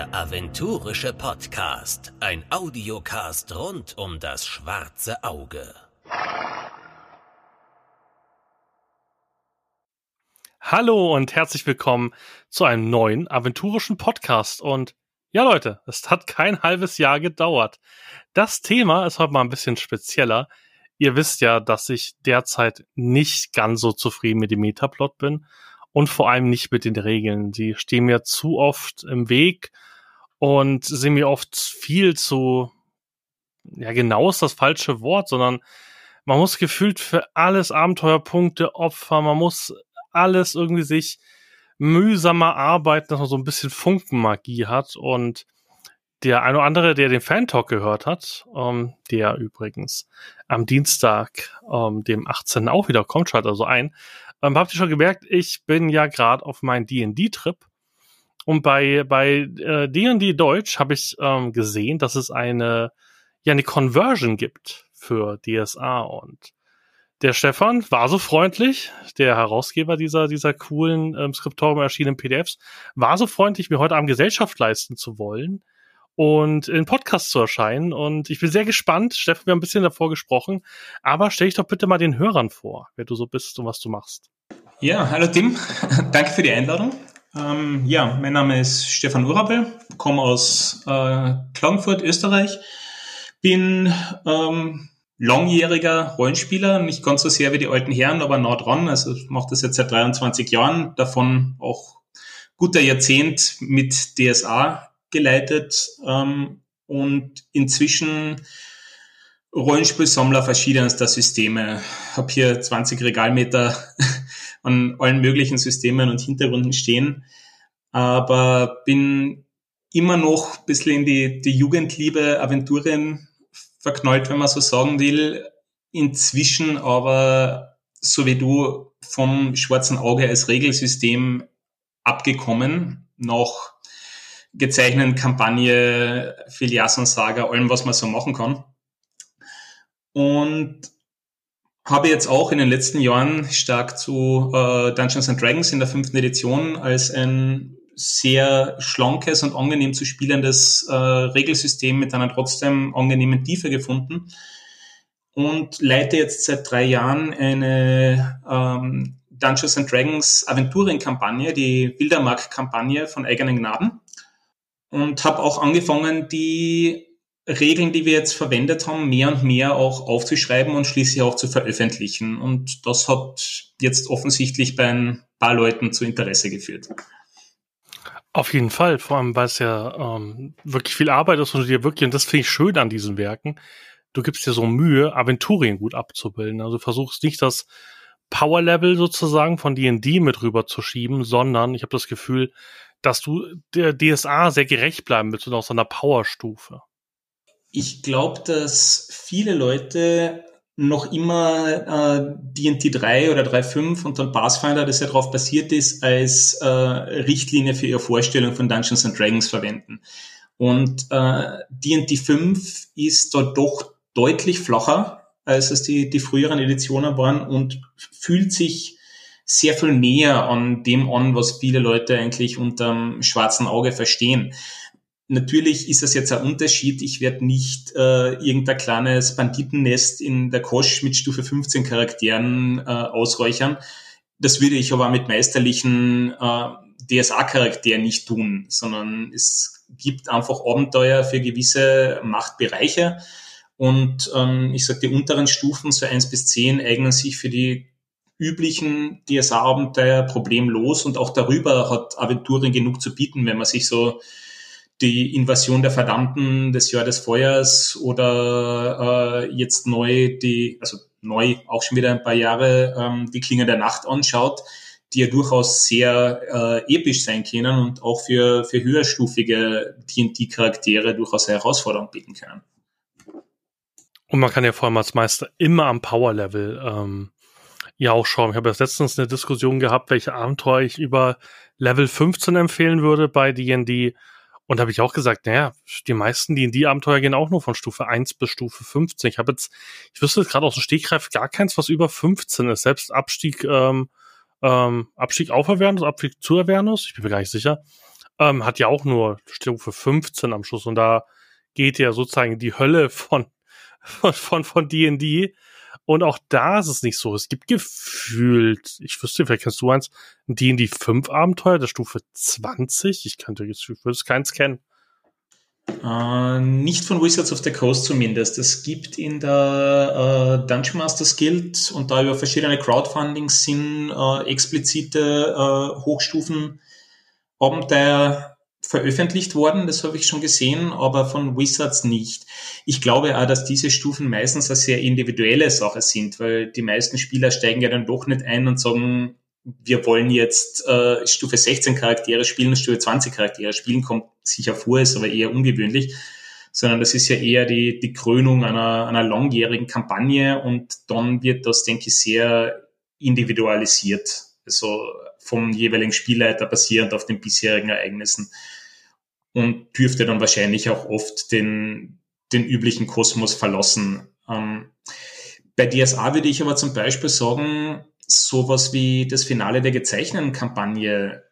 Der aventurische Podcast. Ein Audiocast rund um das schwarze Auge. Hallo und herzlich willkommen zu einem neuen aventurischen Podcast. Und ja, Leute, es hat kein halbes Jahr gedauert. Das Thema ist heute mal ein bisschen spezieller. Ihr wisst ja, dass ich derzeit nicht ganz so zufrieden mit dem Metaplot bin und vor allem nicht mit den Regeln. Sie stehen mir zu oft im Weg und sind mir oft viel zu, ja, genau ist das falsche Wort, sondern man muss gefühlt für alles Abenteuerpunkte opfern, man muss alles irgendwie sich mühsamer arbeiten, dass man so ein bisschen Funkenmagie hat und der eine oder andere, der den Fan-Talk gehört hat, ähm, der übrigens am Dienstag, ähm, dem 18. auch wieder kommt, schaltet also ein, ähm, habt ihr schon gemerkt, ich bin ja gerade auf meinen D&D-Trip und bei bei äh, D&D Deutsch habe ich ähm, gesehen, dass es eine ja eine Conversion gibt für DSA und der Stefan war so freundlich, der Herausgeber dieser dieser coolen ähm, Skriptorium erschienenen PDFs, war so freundlich, mir heute Abend Gesellschaft leisten zu wollen und in Podcast zu erscheinen. Und ich bin sehr gespannt. Steffen, wir haben ein bisschen davor gesprochen. Aber stell dich doch bitte mal den Hörern vor, wer du so bist und was du machst. Ja, hallo Tim. Danke für die Einladung. Ähm, ja, mein Name ist Stefan Urabel, komme aus äh, Klagenfurt, Österreich. Bin ähm, langjähriger Rollenspieler, nicht ganz so sehr wie die alten Herren, aber nah dran. Also mache das jetzt seit 23 Jahren, davon auch guter Jahrzehnt mit DSA geleitet ähm, und inzwischen Rollenspielsammler verschiedenster Systeme. Hab hier 20 Regalmeter an allen möglichen Systemen und Hintergründen stehen, aber bin immer noch ein bisschen in die, die Jugendliebe Aventurien verknallt, wenn man so sagen will. Inzwischen aber, so wie du, vom schwarzen Auge als Regelsystem abgekommen, nach gezeichneten Kampagne, Filiason Saga, allem, was man so machen kann. Und habe jetzt auch in den letzten Jahren stark zu äh, Dungeons and Dragons in der fünften Edition als ein sehr schlankes und angenehm zu spielendes äh, Regelsystem mit einer trotzdem angenehmen Tiefe gefunden und leite jetzt seit drei Jahren eine ähm, Dungeons and Dragons Aventurenkampagne, die Bildermark-Kampagne von eigenen Gnaden und habe auch angefangen, die Regeln, die wir jetzt verwendet haben, mehr und mehr auch aufzuschreiben und schließlich auch zu veröffentlichen. Und das hat jetzt offensichtlich bei ein paar Leuten zu Interesse geführt. Auf jeden Fall, vor allem weil es ja ähm, wirklich viel Arbeit ist und du dir wirklich, und das finde ich schön an diesen Werken, du gibst dir so Mühe, Aventurien gut abzubilden. Also du versuchst nicht das Power-Level sozusagen von D&D mit rüber zu schieben, sondern ich habe das Gefühl, dass du der DSA sehr gerecht bleiben willst und auch so einer Powerstufe. Ich glaube, dass viele Leute noch immer äh, 3 oder 3.5 und dann Pathfinder, das ja darauf basiert ist, als äh, Richtlinie für ihre Vorstellung von Dungeons and Dragons verwenden. Und äh, 5 ist dort doch deutlich flacher, als es die, die früheren Editionen waren und fühlt sich sehr viel näher an dem an, was viele Leute eigentlich unterm schwarzen Auge verstehen. Natürlich ist das jetzt ein Unterschied. Ich werde nicht äh, irgendein kleines Banditennest in der Kosch mit Stufe 15 Charakteren äh, ausräuchern. Das würde ich aber mit meisterlichen äh, DSA-Charakteren nicht tun, sondern es gibt einfach Abenteuer für gewisse Machtbereiche. Und ähm, ich sage, die unteren Stufen, so eins bis zehn, eignen sich für die üblichen DSA-Abenteuer problemlos und auch darüber hat Aventurien genug zu bieten, wenn man sich so die Invasion der Verdammten des Jahr des Feuers oder äh, jetzt neu die, also neu auch schon wieder ein paar Jahre, ähm, die Klinge der Nacht anschaut, die ja durchaus sehr äh, episch sein können und auch für, für höherstufige TNT-Charaktere durchaus eine Herausforderung bieten können. Und man kann ja vor allem als Meister immer am Power-Level ähm, ja auch schauen. Ich habe jetzt letztens eine Diskussion gehabt, welche Abenteuer ich über Level 15 empfehlen würde bei D&D. Und habe ich auch gesagt, naja, die meisten D&D-Abenteuer gehen auch nur von Stufe 1 bis Stufe 15. Ich habe jetzt, ich wüsste gerade aus dem Stegreif gar keins, was über 15 ist. Selbst Abstieg, ähm, ähm, Abstieg auf Avernus, Abstieg zu Avernus, ich bin mir gar nicht sicher, ähm, hat ja auch nur Stufe 15 am Schluss und da geht ja sozusagen die Hölle von von von von D&D und auch da ist es nicht so. Es gibt gefühlt, ich wüsste, vielleicht kennst du eins, ein D&D 5 Abenteuer der Stufe 20. Ich kannte jetzt, ich würde es keins kennen. Uh, nicht von Wizards of the Coast zumindest. Es gibt in der uh, Dungeon Masters Guild und da über verschiedene Crowdfundings sind uh, explizite Hochstufen Abenteuer veröffentlicht worden, das habe ich schon gesehen, aber von Wizards nicht. Ich glaube auch, dass diese Stufen meistens eine sehr individuelle Sache sind, weil die meisten Spieler steigen ja dann doch nicht ein und sagen, wir wollen jetzt äh, Stufe 16 Charaktere spielen, Stufe 20 Charaktere spielen, kommt sicher vor, ist aber eher ungewöhnlich, sondern das ist ja eher die, die Krönung einer, einer langjährigen Kampagne und dann wird das, denke ich, sehr individualisiert. Also vom jeweiligen Spielleiter basierend auf den bisherigen Ereignissen und dürfte dann wahrscheinlich auch oft den, den üblichen Kosmos verlassen. Ähm, bei DSA würde ich aber zum Beispiel sagen, sowas wie das Finale der gezeichneten Kampagne.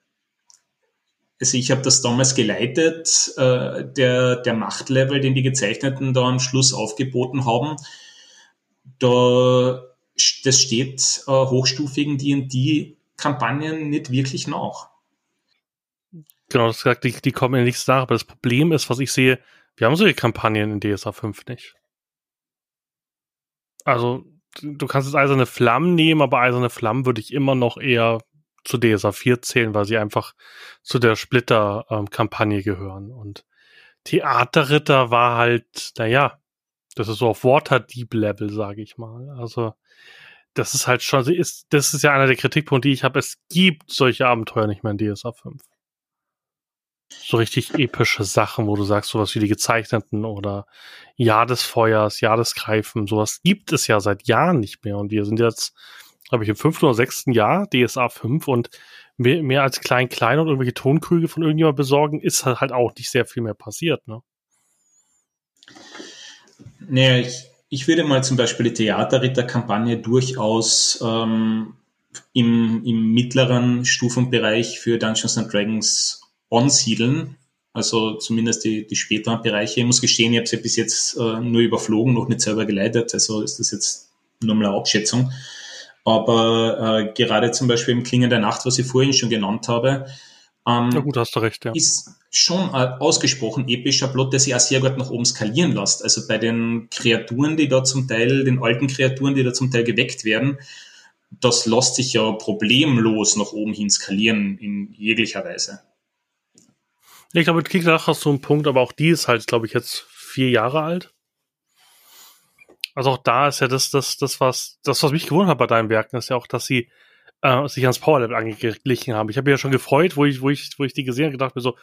Also ich habe das damals geleitet, äh, der, der Machtlevel, den die Gezeichneten da am Schluss aufgeboten haben, da, das steht äh, hochstufigen D&D-Kampagnen nicht wirklich nach. Genau, das gesagt, die, die kommen ja nichts nach, aber das Problem ist, was ich sehe, wir haben solche Kampagnen in DSA 5 nicht. Also, du kannst jetzt eiserne Flammen nehmen, aber eiserne Flammen würde ich immer noch eher zu DSA 4 zählen, weil sie einfach zu der Splitter-Kampagne gehören. Und Theaterritter war halt, naja, das ist so auf Waterdeep-Level, sage ich mal. Also, das ist halt schon, ist, das ist ja einer der Kritikpunkte, die ich habe. Es gibt solche Abenteuer nicht mehr in DSA 5 so richtig epische Sachen, wo du sagst, sowas wie die gezeichneten oder Jahr des Feuers, Jahr des Greifen, sowas gibt es ja seit Jahren nicht mehr. Und wir sind jetzt, glaube ich, im fünften oder sechsten Jahr, DSA 5 und mehr, mehr als klein, klein und irgendwelche Tonkrüge von irgendjemand besorgen, ist halt auch nicht sehr viel mehr passiert, ne? Naja, ich, ich würde mal zum Beispiel die Theaterritter-Kampagne durchaus ähm, im, im mittleren Stufenbereich für Dungeons and Dragons ansiedeln, also zumindest die, die späteren Bereiche. Ich muss gestehen, ich habe sie bis jetzt äh, nur überflogen, noch nicht selber geleitet, also ist das jetzt nur mal eine Abschätzung. Aber äh, gerade zum Beispiel im Klingen der Nacht, was ich vorhin schon genannt habe, ähm, ja gut, hast du recht, ja. ist schon ein ausgesprochen epischer Plot, der sich auch sehr gut nach oben skalieren lässt. Also bei den Kreaturen, die da zum Teil, den alten Kreaturen, die da zum Teil geweckt werden, das lässt sich ja problemlos nach oben hin skalieren in jeglicher Weise. Ich glaube, Kickdach hast du einen Punkt, aber auch die ist halt, glaube ich, jetzt vier Jahre alt. Also auch da ist ja das, das, das, was, das, was mich gewundert hat bei deinen Werken, ist ja auch, dass sie äh, sich ans Power Level angeglichen haben. Ich habe ja schon gefreut, wo ich, wo ich, wo ich die gesehen habe, gedacht mir so,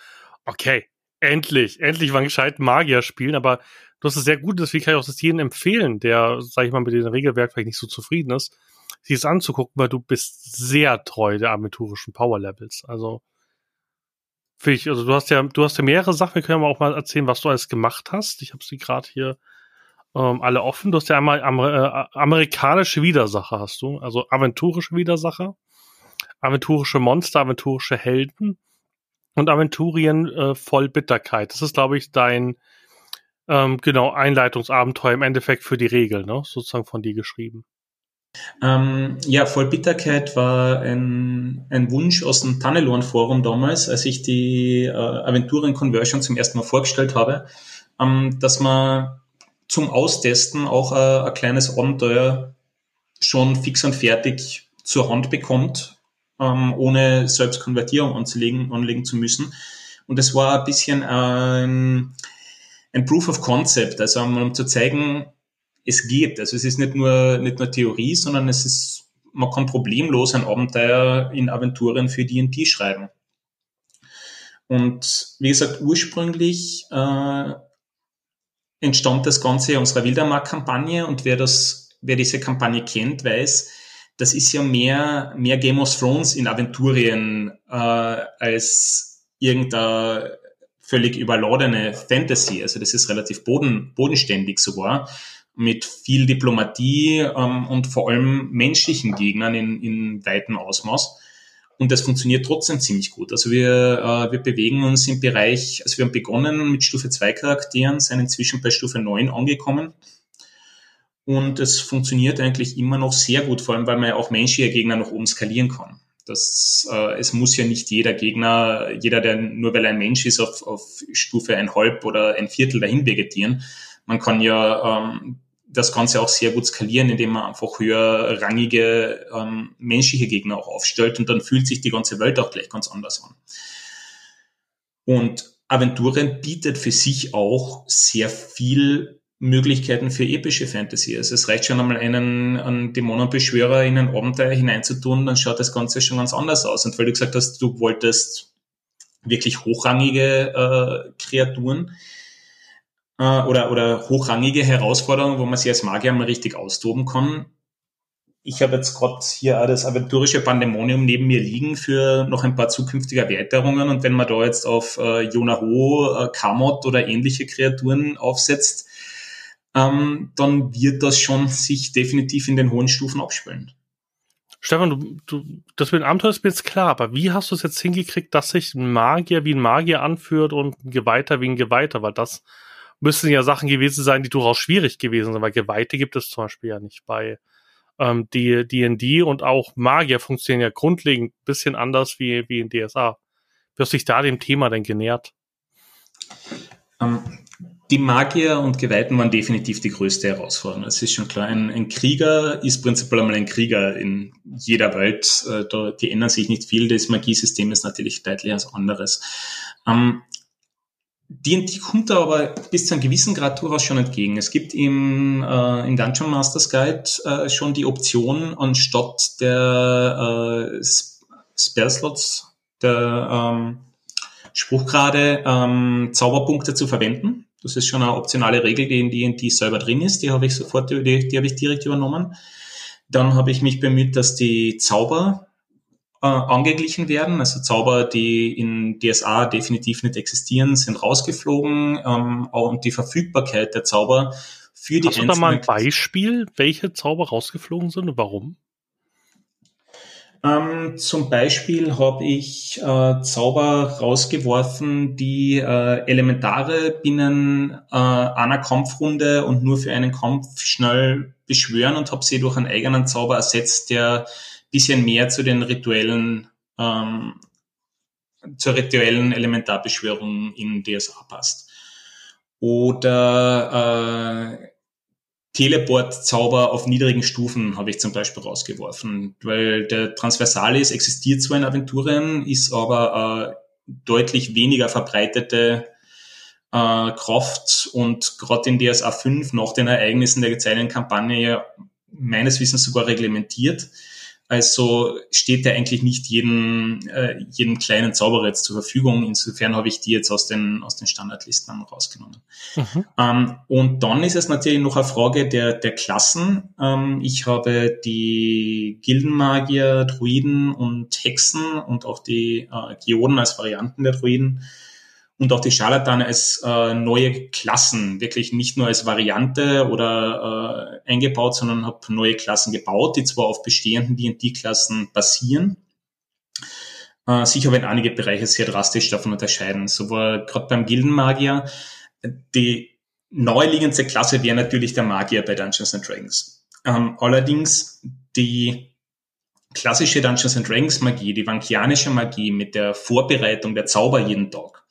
okay, endlich, endlich mal einen gescheiten Magier spielen, aber du hast es sehr gut, deswegen kann ich auch das jedem empfehlen, der, sag ich mal, mit dem Regelwerk vielleicht nicht so zufrieden ist, sich es anzugucken, weil du bist sehr treu der aventurischen Power Levels. Also ich, also du hast ja, du hast ja mehrere Sachen, wir können ja auch mal erzählen, was du alles gemacht hast. Ich habe sie gerade hier ähm, alle offen. Du hast ja einmal Amer äh, amerikanische Widersacher hast du, also aventurische Widersacher, aventurische Monster, aventurische Helden und Aventurien äh, voll Bitterkeit. Das ist, glaube ich, dein ähm, genau Einleitungsabenteuer im Endeffekt für die Regel, ne? Sozusagen von dir geschrieben. Ähm, ja, Vollbitterkeit war ein, ein Wunsch aus dem Tannelorn-Forum damals, als ich die äh, Aventuren Conversion zum ersten Mal vorgestellt habe, ähm, dass man zum Austesten auch äh, ein kleines Abenteuer schon fix und fertig zur Hand bekommt, ähm, ohne selbst Konvertierung anzulegen, anlegen zu müssen. Und es war ein bisschen ein, ein Proof of Concept, also um zu zeigen, es geht. Also es ist nicht nur, nicht nur Theorie, sondern es ist, man kann problemlos ein Abenteuer in Aventuren für D&D schreiben. Und wie gesagt, ursprünglich äh, entstand das Ganze unserer Wildermark-Kampagne und wer das, wer diese Kampagne kennt, weiß, das ist ja mehr, mehr Game of Thrones in Aventurien äh, als irgendeine völlig überladene Fantasy. Also das ist relativ boden, bodenständig sogar mit viel Diplomatie ähm, und vor allem menschlichen Gegnern in, in weitem Ausmaß. und das funktioniert trotzdem ziemlich gut. Also wir, äh, wir bewegen uns im Bereich, also wir haben begonnen mit Stufe 2 Charakteren, sind inzwischen bei Stufe 9 angekommen. Und es funktioniert eigentlich immer noch sehr gut, vor allem weil man ja auch menschliche Gegner noch oben skalieren kann. Das, äh, es muss ja nicht jeder Gegner, jeder, der nur weil er ein Mensch ist, auf, auf Stufe ein Halb oder ein Viertel dahin vegetieren. Man kann ja ähm, das Ganze auch sehr gut skalieren, indem man einfach höherrangige ähm, menschliche Gegner auch aufstellt und dann fühlt sich die ganze Welt auch gleich ganz anders an. Und Aventurien bietet für sich auch sehr viel Möglichkeiten für epische Fantasy. Also es reicht schon einmal einen, einen Dämonenbeschwörer in ein Abenteuer hineinzutun, dann schaut das Ganze schon ganz anders aus. Und weil du gesagt hast, du wolltest wirklich hochrangige äh, Kreaturen, äh, oder, oder hochrangige Herausforderungen, wo man sich als Magier mal richtig austoben kann. Ich habe jetzt gerade hier das aventurische Pandemonium neben mir liegen für noch ein paar zukünftige Erweiterungen. Und wenn man da jetzt auf äh, Jonaho, äh, Kamot oder ähnliche Kreaturen aufsetzt, ähm, dann wird das schon sich definitiv in den hohen Stufen abspielen. Stefan, du, du, das mit dem Abenteuer ist mir jetzt klar, aber wie hast du es jetzt hingekriegt, dass sich ein Magier wie ein Magier anführt und ein Geweihter wie ein Geweihter? Weil das müssen ja Sachen gewesen sein, die durchaus schwierig gewesen sind, weil Geweihte gibt es zum Beispiel ja nicht bei ähm, D&D und auch Magier funktionieren ja grundlegend ein bisschen anders wie, wie in DSA. Wirst du dich da dem Thema denn genährt? Um, ähm, die Magier und Geweihten waren definitiv die größte Herausforderung. Es ist schon klar, ein, ein, Krieger ist prinzipiell einmal ein Krieger in jeder Welt. Äh, da, die ändern sich nicht viel. Das Magiesystem ist natürlich deutlich als anderes. Um, ähm, D&D kommt da aber bis zu einem gewissen Grad durchaus schon entgegen. Es gibt im, äh, im Dungeon Masters Guide äh, schon die Option, anstatt der äh, Spellslots, der ähm, Spruchgrade, ähm, Zauberpunkte zu verwenden. Das ist schon eine optionale Regel, die in D&D selber drin ist. Die habe ich sofort, die, die habe ich direkt übernommen. Dann habe ich mich bemüht, dass die Zauber äh, angeglichen werden. Also Zauber, die in DSA definitiv nicht existieren, sind rausgeflogen ähm, und die Verfügbarkeit der Zauber für die Hast du da mal ein Beispiel, welche Zauber rausgeflogen sind und warum? Ähm, zum Beispiel habe ich äh, Zauber rausgeworfen, die äh, Elementare binnen äh, einer Kampfrunde und nur für einen Kampf schnell beschwören und habe sie durch einen eigenen Zauber ersetzt, der bisschen mehr zu den rituellen, ähm, zur rituellen Elementarbeschwörung in DSA passt. Oder äh, Teleport-Zauber auf niedrigen Stufen habe ich zum Beispiel rausgeworfen, weil der Transversalis existiert zwar in Aventurien, ist aber äh, deutlich weniger verbreitete äh, Kraft und gerade in DSA 5 nach den Ereignissen der gezeigten Kampagne meines Wissens sogar reglementiert. Also steht der eigentlich nicht jedem, äh, jedem kleinen Zauberer jetzt zur Verfügung. Insofern habe ich die jetzt aus den, aus den Standardlisten rausgenommen. Mhm. Ähm, und dann ist es natürlich noch eine Frage der, der Klassen. Ähm, ich habe die Gildenmagier, Druiden und Hexen und auch die äh, Geoden als Varianten der Druiden und auch die Scharlatane als äh, neue Klassen, wirklich nicht nur als Variante oder äh, eingebaut, sondern habe neue Klassen gebaut, die zwar auf bestehenden D&D-Klassen basieren, äh, sich aber in einige Bereiche sehr drastisch davon unterscheiden. So war gerade beim Gildenmagier die neuliegendste Klasse wäre natürlich der Magier bei Dungeons and Dragons. Ähm, allerdings die klassische Dungeons and Dragons Magie, die vankianische Magie mit der Vorbereitung der Zauber jeden Tag,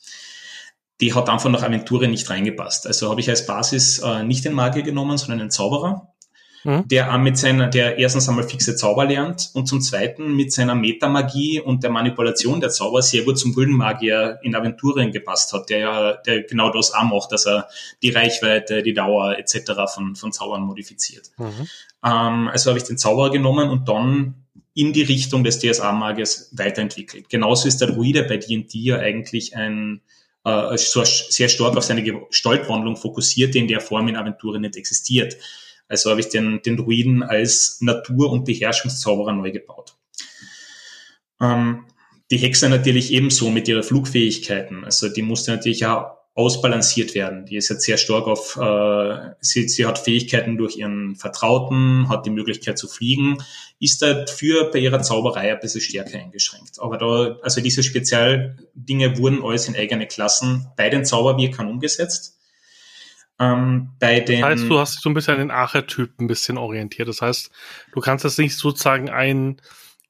die hat einfach nach Aventure nicht reingepasst. Also habe ich als Basis äh, nicht den Magier genommen, sondern einen Zauberer, mhm. der mit seiner, der erstens einmal fixe Zauber lernt und zum zweiten mit seiner Metamagie und der Manipulation der Zauber sehr gut zum Güldenmagier in Aventurien gepasst hat, der ja, der genau das auch macht, dass er die Reichweite, die Dauer etc. von, von Zaubern modifiziert. Mhm. Ähm, also habe ich den Zauberer genommen und dann in die Richtung des DSA-Magiers weiterentwickelt. Genauso ist der Druide bei D&D ja eigentlich ein äh, sehr stark auf seine Gestaltwandlung fokussiert, die in der Form in Aventuren nicht existiert. Also habe ich den, den Druiden als Natur- und Beherrschungszauberer neu gebaut. Ähm, die Hexe natürlich ebenso mit ihren Flugfähigkeiten. Also die musste natürlich auch ausbalanciert werden. Die ist jetzt sehr stark auf, äh, sie, sie hat Fähigkeiten durch ihren Vertrauten, hat die Möglichkeit zu fliegen, ist dafür bei ihrer Zauberei ein bisschen stärker eingeschränkt. Aber da, also diese Spezialdinge wurden alles in eigene Klassen bei den Zauberwirkern umgesetzt. Ähm, bei den das heißt, du hast dich so ein bisschen an den Archetyp ein bisschen orientiert. Das heißt, du kannst jetzt nicht sozusagen einen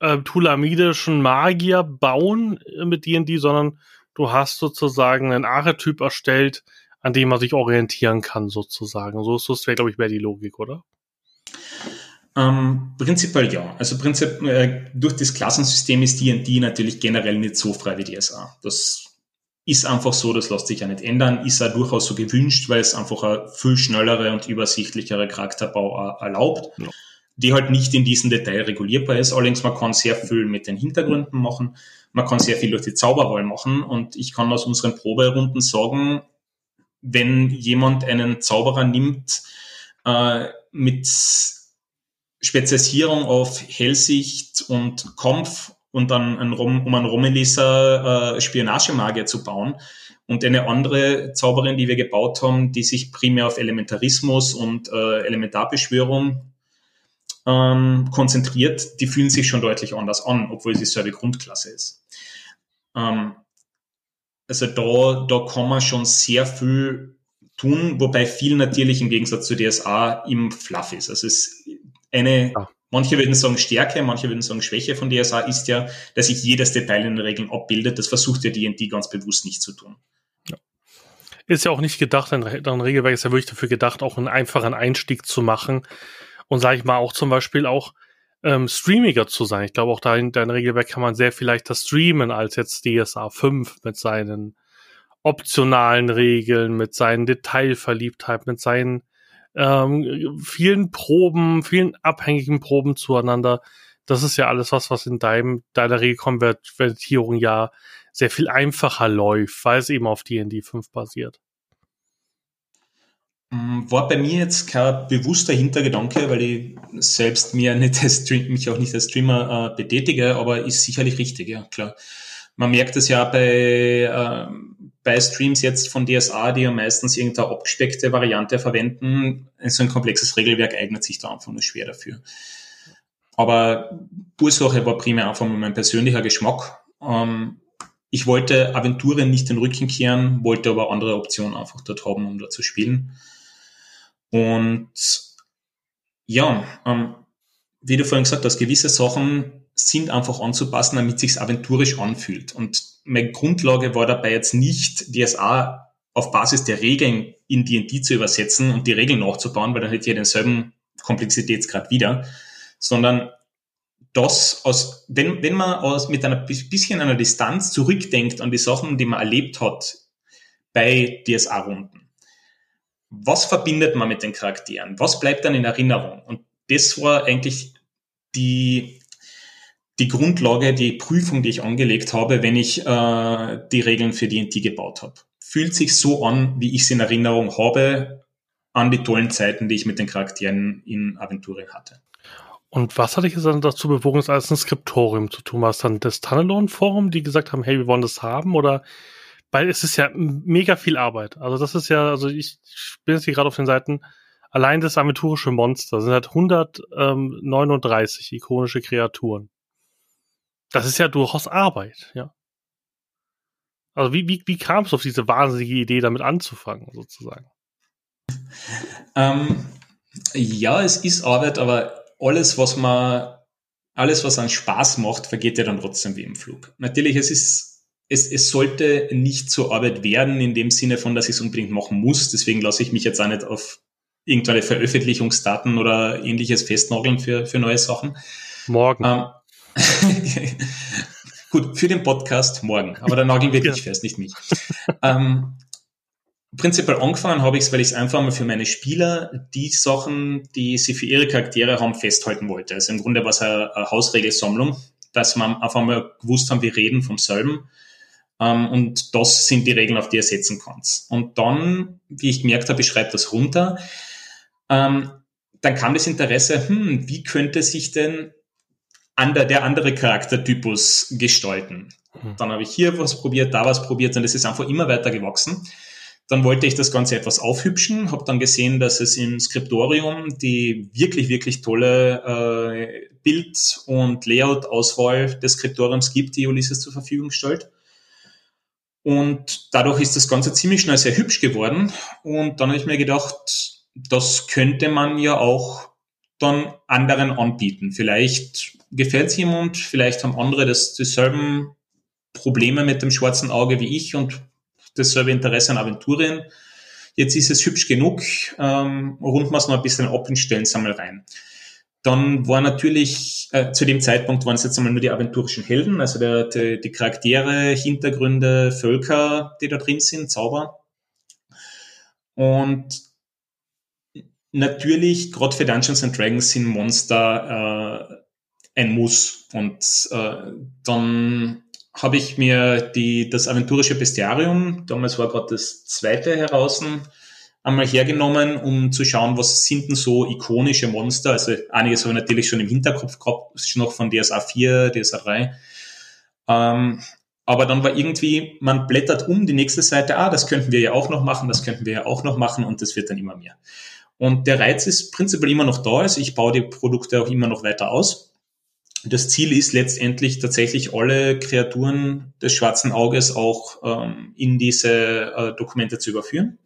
äh, tulamidischen Magier bauen äh, mit D&D, sondern du hast sozusagen einen Archetyp erstellt, an dem man sich orientieren kann, sozusagen. So ist das glaube ich, mehr die Logik, oder? Ähm, prinzipiell ja. Also prinzip, äh, durch das Klassensystem ist D&D natürlich generell nicht so frei wie DSA. Das ist einfach so, das lässt sich ja nicht ändern, ist ja durchaus so gewünscht, weil es einfach eine viel schnellere und übersichtlichere Charakterbau erlaubt, ja. die halt nicht in diesem Detail regulierbar ist. Allerdings man kann sehr viel mit den Hintergründen machen man kann sehr viel durch die Zauberwahl machen und ich kann aus unseren Proberunden sagen, wenn jemand einen Zauberer nimmt äh, mit Spezialisierung auf Hellsicht und Kampf und dann ein, um einen Romeliser äh, Spionagemagier zu bauen und eine andere Zauberin, die wir gebaut haben, die sich primär auf Elementarismus und äh, Elementarbeschwörung ähm, konzentriert, die fühlen sich schon deutlich anders an, obwohl sie selbe Grundklasse ist. Ähm, also da, da kann man schon sehr viel tun, wobei viel natürlich im Gegensatz zu DSA im Fluff ist. Also es ist eine, ja. manche würden sagen Stärke, manche würden sagen Schwäche von DSA ist ja, dass sich jedes Detail in den Regeln abbildet. Das versucht ja D&D ganz bewusst nicht zu tun. Ja. Ist ja auch nicht gedacht, ein, ein Regelwerk ist ja wirklich dafür gedacht, auch einen einfachen Einstieg zu machen. Und sage ich mal auch zum Beispiel auch ähm, streamiger zu sein. Ich glaube, auch da in deinem Regelwerk kann man sehr viel leichter streamen als jetzt DSA 5 mit seinen optionalen Regeln, mit seinen Detailverliebtheit, mit seinen ähm, vielen Proben, vielen abhängigen Proben zueinander. Das ist ja alles was, was in deinem, deiner Regelkonvertierung ja sehr viel einfacher läuft, weil es eben auf D&D 5 basiert. Mm, war bei mir jetzt kein bewusster Hintergedanke, weil ich selbst mir nicht mich auch nicht als Streamer äh, betätige, aber ist sicherlich richtig, ja, klar. Man merkt es ja bei, äh, bei Streams jetzt von DSA, die ja meistens irgendeine abgespeckte Variante verwenden. So ein komplexes Regelwerk eignet sich da einfach nur schwer dafür. Aber Ursache war primär einfach mein persönlicher Geschmack. Ähm, ich wollte Aventuren nicht den Rücken kehren, wollte aber andere Optionen einfach dort haben, um da zu spielen. Und ja, ähm, wie du vorhin gesagt hast, gewisse Sachen sind einfach anzupassen, damit sich's aventurisch anfühlt. Und meine Grundlage war dabei jetzt nicht, DSA auf Basis der Regeln in D&D zu übersetzen und die Regeln nachzubauen, weil dann hätte ich denselben Komplexitätsgrad wieder, sondern das aus, wenn, wenn man aus, mit einer bisschen einer Distanz zurückdenkt an die Sachen, die man erlebt hat bei DSA-Runden, was verbindet man mit den Charakteren? Was bleibt dann in Erinnerung? Und das war eigentlich die, die Grundlage, die Prüfung, die ich angelegt habe, wenn ich äh, die Regeln für D&D gebaut habe. Fühlt sich so an, wie ich es in Erinnerung habe, an die tollen Zeiten, die ich mit den Charakteren in Aventurien hatte. Und was hatte ich dann dazu bewogen, es als ein Skriptorium zu tun? War es dann das Tunnelon-Forum, die gesagt haben, hey, wir wollen das haben? Oder weil es ist ja mega viel Arbeit. Also das ist ja, also ich, bin jetzt hier gerade auf den Seiten, allein das aventurische Monster sind halt 139 ikonische Kreaturen. Das ist ja durchaus Arbeit, ja. Also wie, wie, wie kam es auf diese wahnsinnige Idee, damit anzufangen, sozusagen? Ähm, ja, es ist Arbeit, aber alles, was man, alles, was an Spaß macht, vergeht ja dann trotzdem wie im Flug. Natürlich, es ist es, es sollte nicht zur Arbeit werden, in dem Sinne von, dass ich es unbedingt machen muss. Deswegen lasse ich mich jetzt auch nicht auf irgendeine Veröffentlichungsdaten oder ähnliches festnageln für, für neue Sachen. Morgen. Ähm, gut, für den Podcast morgen, aber da nageln wir dich fest, nicht mich. ähm, prinzipiell angefangen habe ich es, weil ich es einfach mal für meine Spieler die Sachen, die sie für ihre Charaktere haben, festhalten wollte. Also im Grunde war es eine, eine Hausregelsammlung, dass man einfach mal gewusst haben, wir reden vom selben ähm, und das sind die Regeln, auf die ihr setzen könnt. Und dann, wie ich gemerkt habe, ich schreibe das runter. Ähm, dann kam das Interesse, hm, wie könnte sich denn ander, der andere Charaktertypus gestalten? Mhm. Dann habe ich hier was probiert, da was probiert und es ist einfach immer weiter gewachsen, Dann wollte ich das Ganze etwas aufhübschen, habe dann gesehen, dass es im Skriptorium die wirklich, wirklich tolle äh, Bild- und Layout-Auswahl des Skriptoriums gibt, die Ulysses zur Verfügung stellt. Und dadurch ist das Ganze ziemlich schnell sehr hübsch geworden. Und dann habe ich mir gedacht, das könnte man ja auch dann anderen anbieten. Vielleicht gefällt es jemand, vielleicht haben andere das, dieselben Probleme mit dem schwarzen Auge wie ich und dasselbe Interesse an Aventurien. Jetzt ist es hübsch genug, ähm, runden wir es noch ein bisschen ab und stellen es einmal rein. Dann war natürlich, äh, zu dem Zeitpunkt waren es jetzt einmal nur die aventurischen Helden, also der, die, die Charaktere, Hintergründe, Völker, die da drin sind, Zauber. Und natürlich, gerade für Dungeons and Dragons sind Monster äh, ein Muss. Und äh, dann habe ich mir die, das aventurische Bestiarium, damals war gerade das zweite heraus, einmal hergenommen, um zu schauen, was sind denn so ikonische Monster. Also einiges habe ich natürlich schon im Hinterkopf gehabt, schon noch von DSA 4, DSA 3. Ähm, aber dann war irgendwie, man blättert um die nächste Seite, ah, das könnten wir ja auch noch machen, das könnten wir ja auch noch machen und das wird dann immer mehr. Und der Reiz ist prinzipiell immer noch da, also ich baue die Produkte auch immer noch weiter aus. Das Ziel ist letztendlich tatsächlich alle Kreaturen des schwarzen Auges auch ähm, in diese äh, Dokumente zu überführen.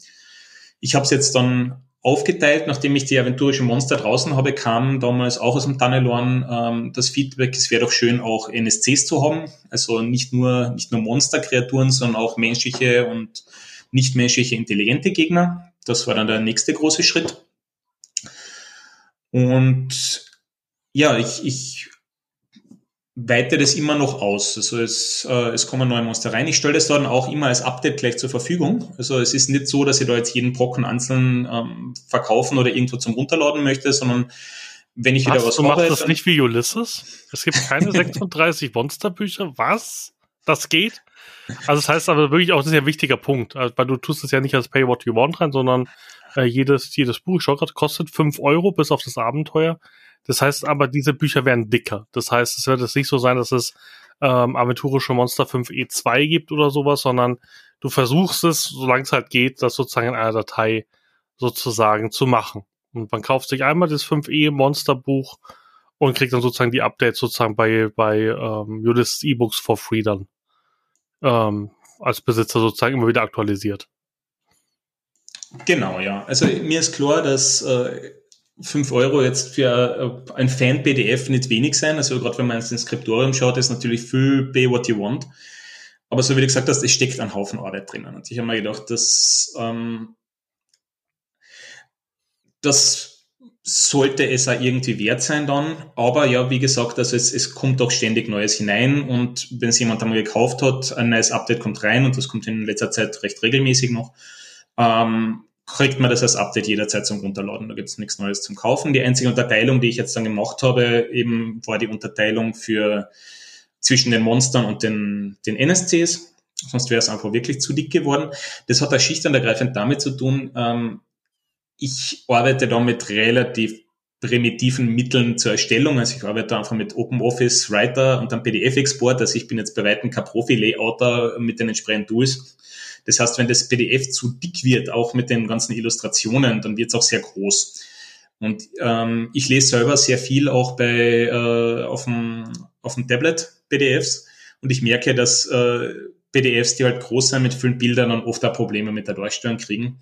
Ich habe es jetzt dann aufgeteilt, nachdem ich die aventurischen Monster draußen habe, kam damals auch aus dem Tunnelorn ähm, das Feedback, es wäre doch schön, auch NSCs zu haben. Also nicht nur, nicht nur Monsterkreaturen, sondern auch menschliche und nichtmenschliche intelligente Gegner. Das war dann der nächste große Schritt. Und ja, ich, ich weite das immer noch aus. Also es, äh, es kommen neue Monster rein. Ich stelle das dann auch immer als Update gleich zur Verfügung. Also es ist nicht so, dass ich da jetzt jeden Brocken einzeln ähm, verkaufen oder irgendwo zum Runterladen möchte, sondern wenn ich was, wieder was du machst das nicht wie Ulysses? Es gibt keine 36 Monsterbücher. Was? Das geht? Also das heißt aber wirklich auch, das ist ja ein wichtiger Punkt, also, weil du tust es ja nicht als Pay What You Want rein, sondern äh, jedes, jedes Buch, ich grad, kostet 5 Euro bis auf das Abenteuer. Das heißt aber, diese Bücher werden dicker. Das heißt, es wird jetzt nicht so sein, dass es ähm, aventurische Monster 5e2 gibt oder sowas, sondern du versuchst es, solange es halt geht, das sozusagen in einer Datei sozusagen zu machen. Und man kauft sich einmal das 5e Monsterbuch und kriegt dann sozusagen die Updates sozusagen bei, bei ähm, Ulysses E-Books for free dann ähm, als Besitzer sozusagen immer wieder aktualisiert. Genau, ja. Also mir ist klar, dass äh, 5 Euro jetzt für äh, ein Fan-PDF nicht wenig sein. Also gerade wenn man ins Skriptorium schaut, ist natürlich viel pay what you want. Aber so wie du gesagt hast, es steckt ein Haufen Arbeit drinnen. Und ich habe mir gedacht, dass ähm, das sollte es auch irgendwie wert sein dann. Aber ja, wie gesagt, also es, es kommt auch ständig Neues hinein. Und wenn es jemand einmal gekauft hat, ein neues Update kommt rein und das kommt in letzter Zeit recht regelmäßig noch. Ähm, kriegt man das als Update jederzeit zum Runterladen. Da gibt es nichts Neues zum Kaufen. Die einzige Unterteilung, die ich jetzt dann gemacht habe, eben war die Unterteilung für zwischen den Monstern und den, den NSCs. Sonst wäre es einfach wirklich zu dick geworden. Das hat da schlicht und ergreifend damit zu tun, ähm, ich arbeite da mit relativ primitiven Mitteln zur Erstellung. Also ich arbeite einfach mit OpenOffice Writer und dann PDF-Export. Also ich bin jetzt bei weitem kein Profi-Layouter mit den entsprechenden Tools. Das heißt, wenn das PDF zu dick wird, auch mit den ganzen Illustrationen, dann wird es auch sehr groß. Und ähm, ich lese selber sehr viel auch bei äh, auf dem auf dem Tablet PDFs und ich merke, dass äh, PDFs, die halt groß sind mit vielen Bildern, dann oft auch Probleme mit der Darstellung kriegen.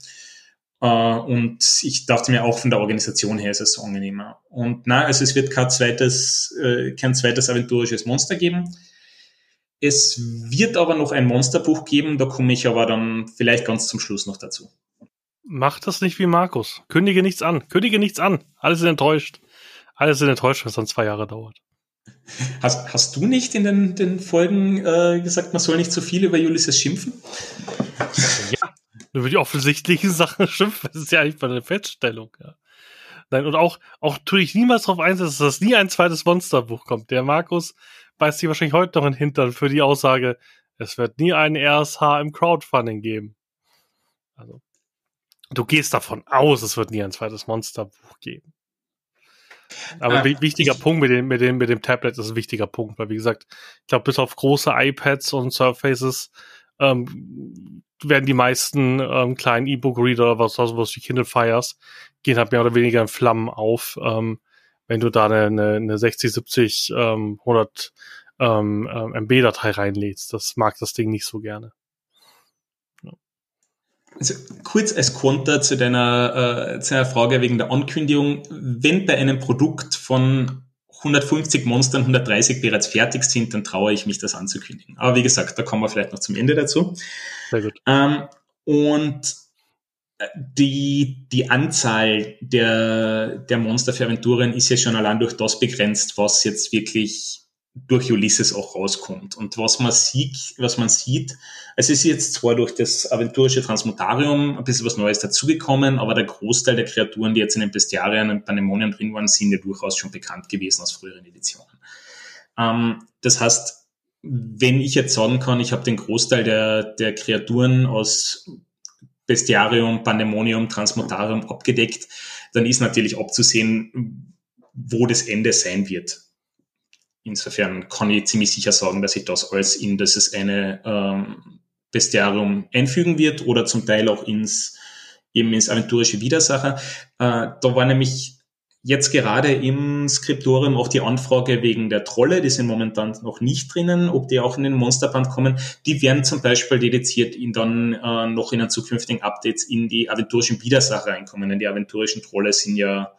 Uh, und ich dachte mir auch von der Organisation her ist es so angenehmer. Und na, also es wird kein zweites, äh, kein zweites aventurisches Monster geben. Es wird aber noch ein Monsterbuch geben, da komme ich aber dann vielleicht ganz zum Schluss noch dazu. Mach das nicht wie Markus. Kündige nichts an. Kündige nichts an. Alle sind enttäuscht. Alle sind enttäuscht, wenn es dann zwei Jahre dauert. Hast, hast du nicht in den, den Folgen äh, gesagt, man soll nicht so viel über Ulysses schimpfen? Ja, über die offensichtlichen Sachen schimpfen. Das ist ja eigentlich bei der Feststellung. Ja. Nein, und auch, auch tue ich niemals darauf einsetzen, dass nie ein zweites Monsterbuch kommt. Der Markus beißt sich wahrscheinlich heute noch in den Hintern für die Aussage, es wird nie einen RSH im Crowdfunding geben. Also, du gehst davon aus, es wird nie ein zweites Monsterbuch geben. Aber ah, wichtiger ich, Punkt mit dem, mit, dem, mit dem Tablet ist ein wichtiger Punkt, weil wie gesagt, ich glaube, bis auf große iPads und Surfaces ähm, werden die meisten ähm, kleinen E-Book-Reader, was, was, was die Kindle Fires, gehen halt mehr oder weniger in Flammen auf. Ähm, wenn du da eine, eine 60, 70, ähm, 100 ähm, ähm MB-Datei reinlädst. Das mag das Ding nicht so gerne. Also kurz als Konter zu deiner, äh, zu deiner Frage wegen der Ankündigung. Wenn bei einem Produkt von 150 Monstern 130 bereits fertig sind, dann traue ich mich, das anzukündigen. Aber wie gesagt, da kommen wir vielleicht noch zum Ende dazu. Sehr gut. Ähm, und äh, die, die Anzahl der, der Monster für Aventurien ist ja schon allein durch das begrenzt, was jetzt wirklich durch Ulysses auch rauskommt. Und was man sieht, was man sieht, es ist jetzt zwar durch das aventurische Transmutarium ein bisschen was Neues dazugekommen, aber der Großteil der Kreaturen, die jetzt in den Bestiarien und Pandemonium drin waren, sind ja durchaus schon bekannt gewesen aus früheren Editionen. Ähm, das heißt, wenn ich jetzt sagen kann, ich habe den Großteil der, der Kreaturen aus Bestiarium, Pandemonium, Transmutarium abgedeckt, dann ist natürlich abzusehen, wo das Ende sein wird. Insofern kann ich ziemlich sicher sagen, dass ich das alles in das eine ähm, Bestiarium einfügen wird oder zum Teil auch ins eben ins aventurische Widersacher. Äh, da war nämlich jetzt gerade im Skriptorium auch die Anfrage wegen der Trolle, die sind momentan noch nicht drinnen, ob die auch in den Monsterband kommen. Die werden zum Beispiel dediziert in dann äh, noch in den zukünftigen Updates in die aventurischen Widersacher reinkommen. Denn die aventurischen Trolle sind ja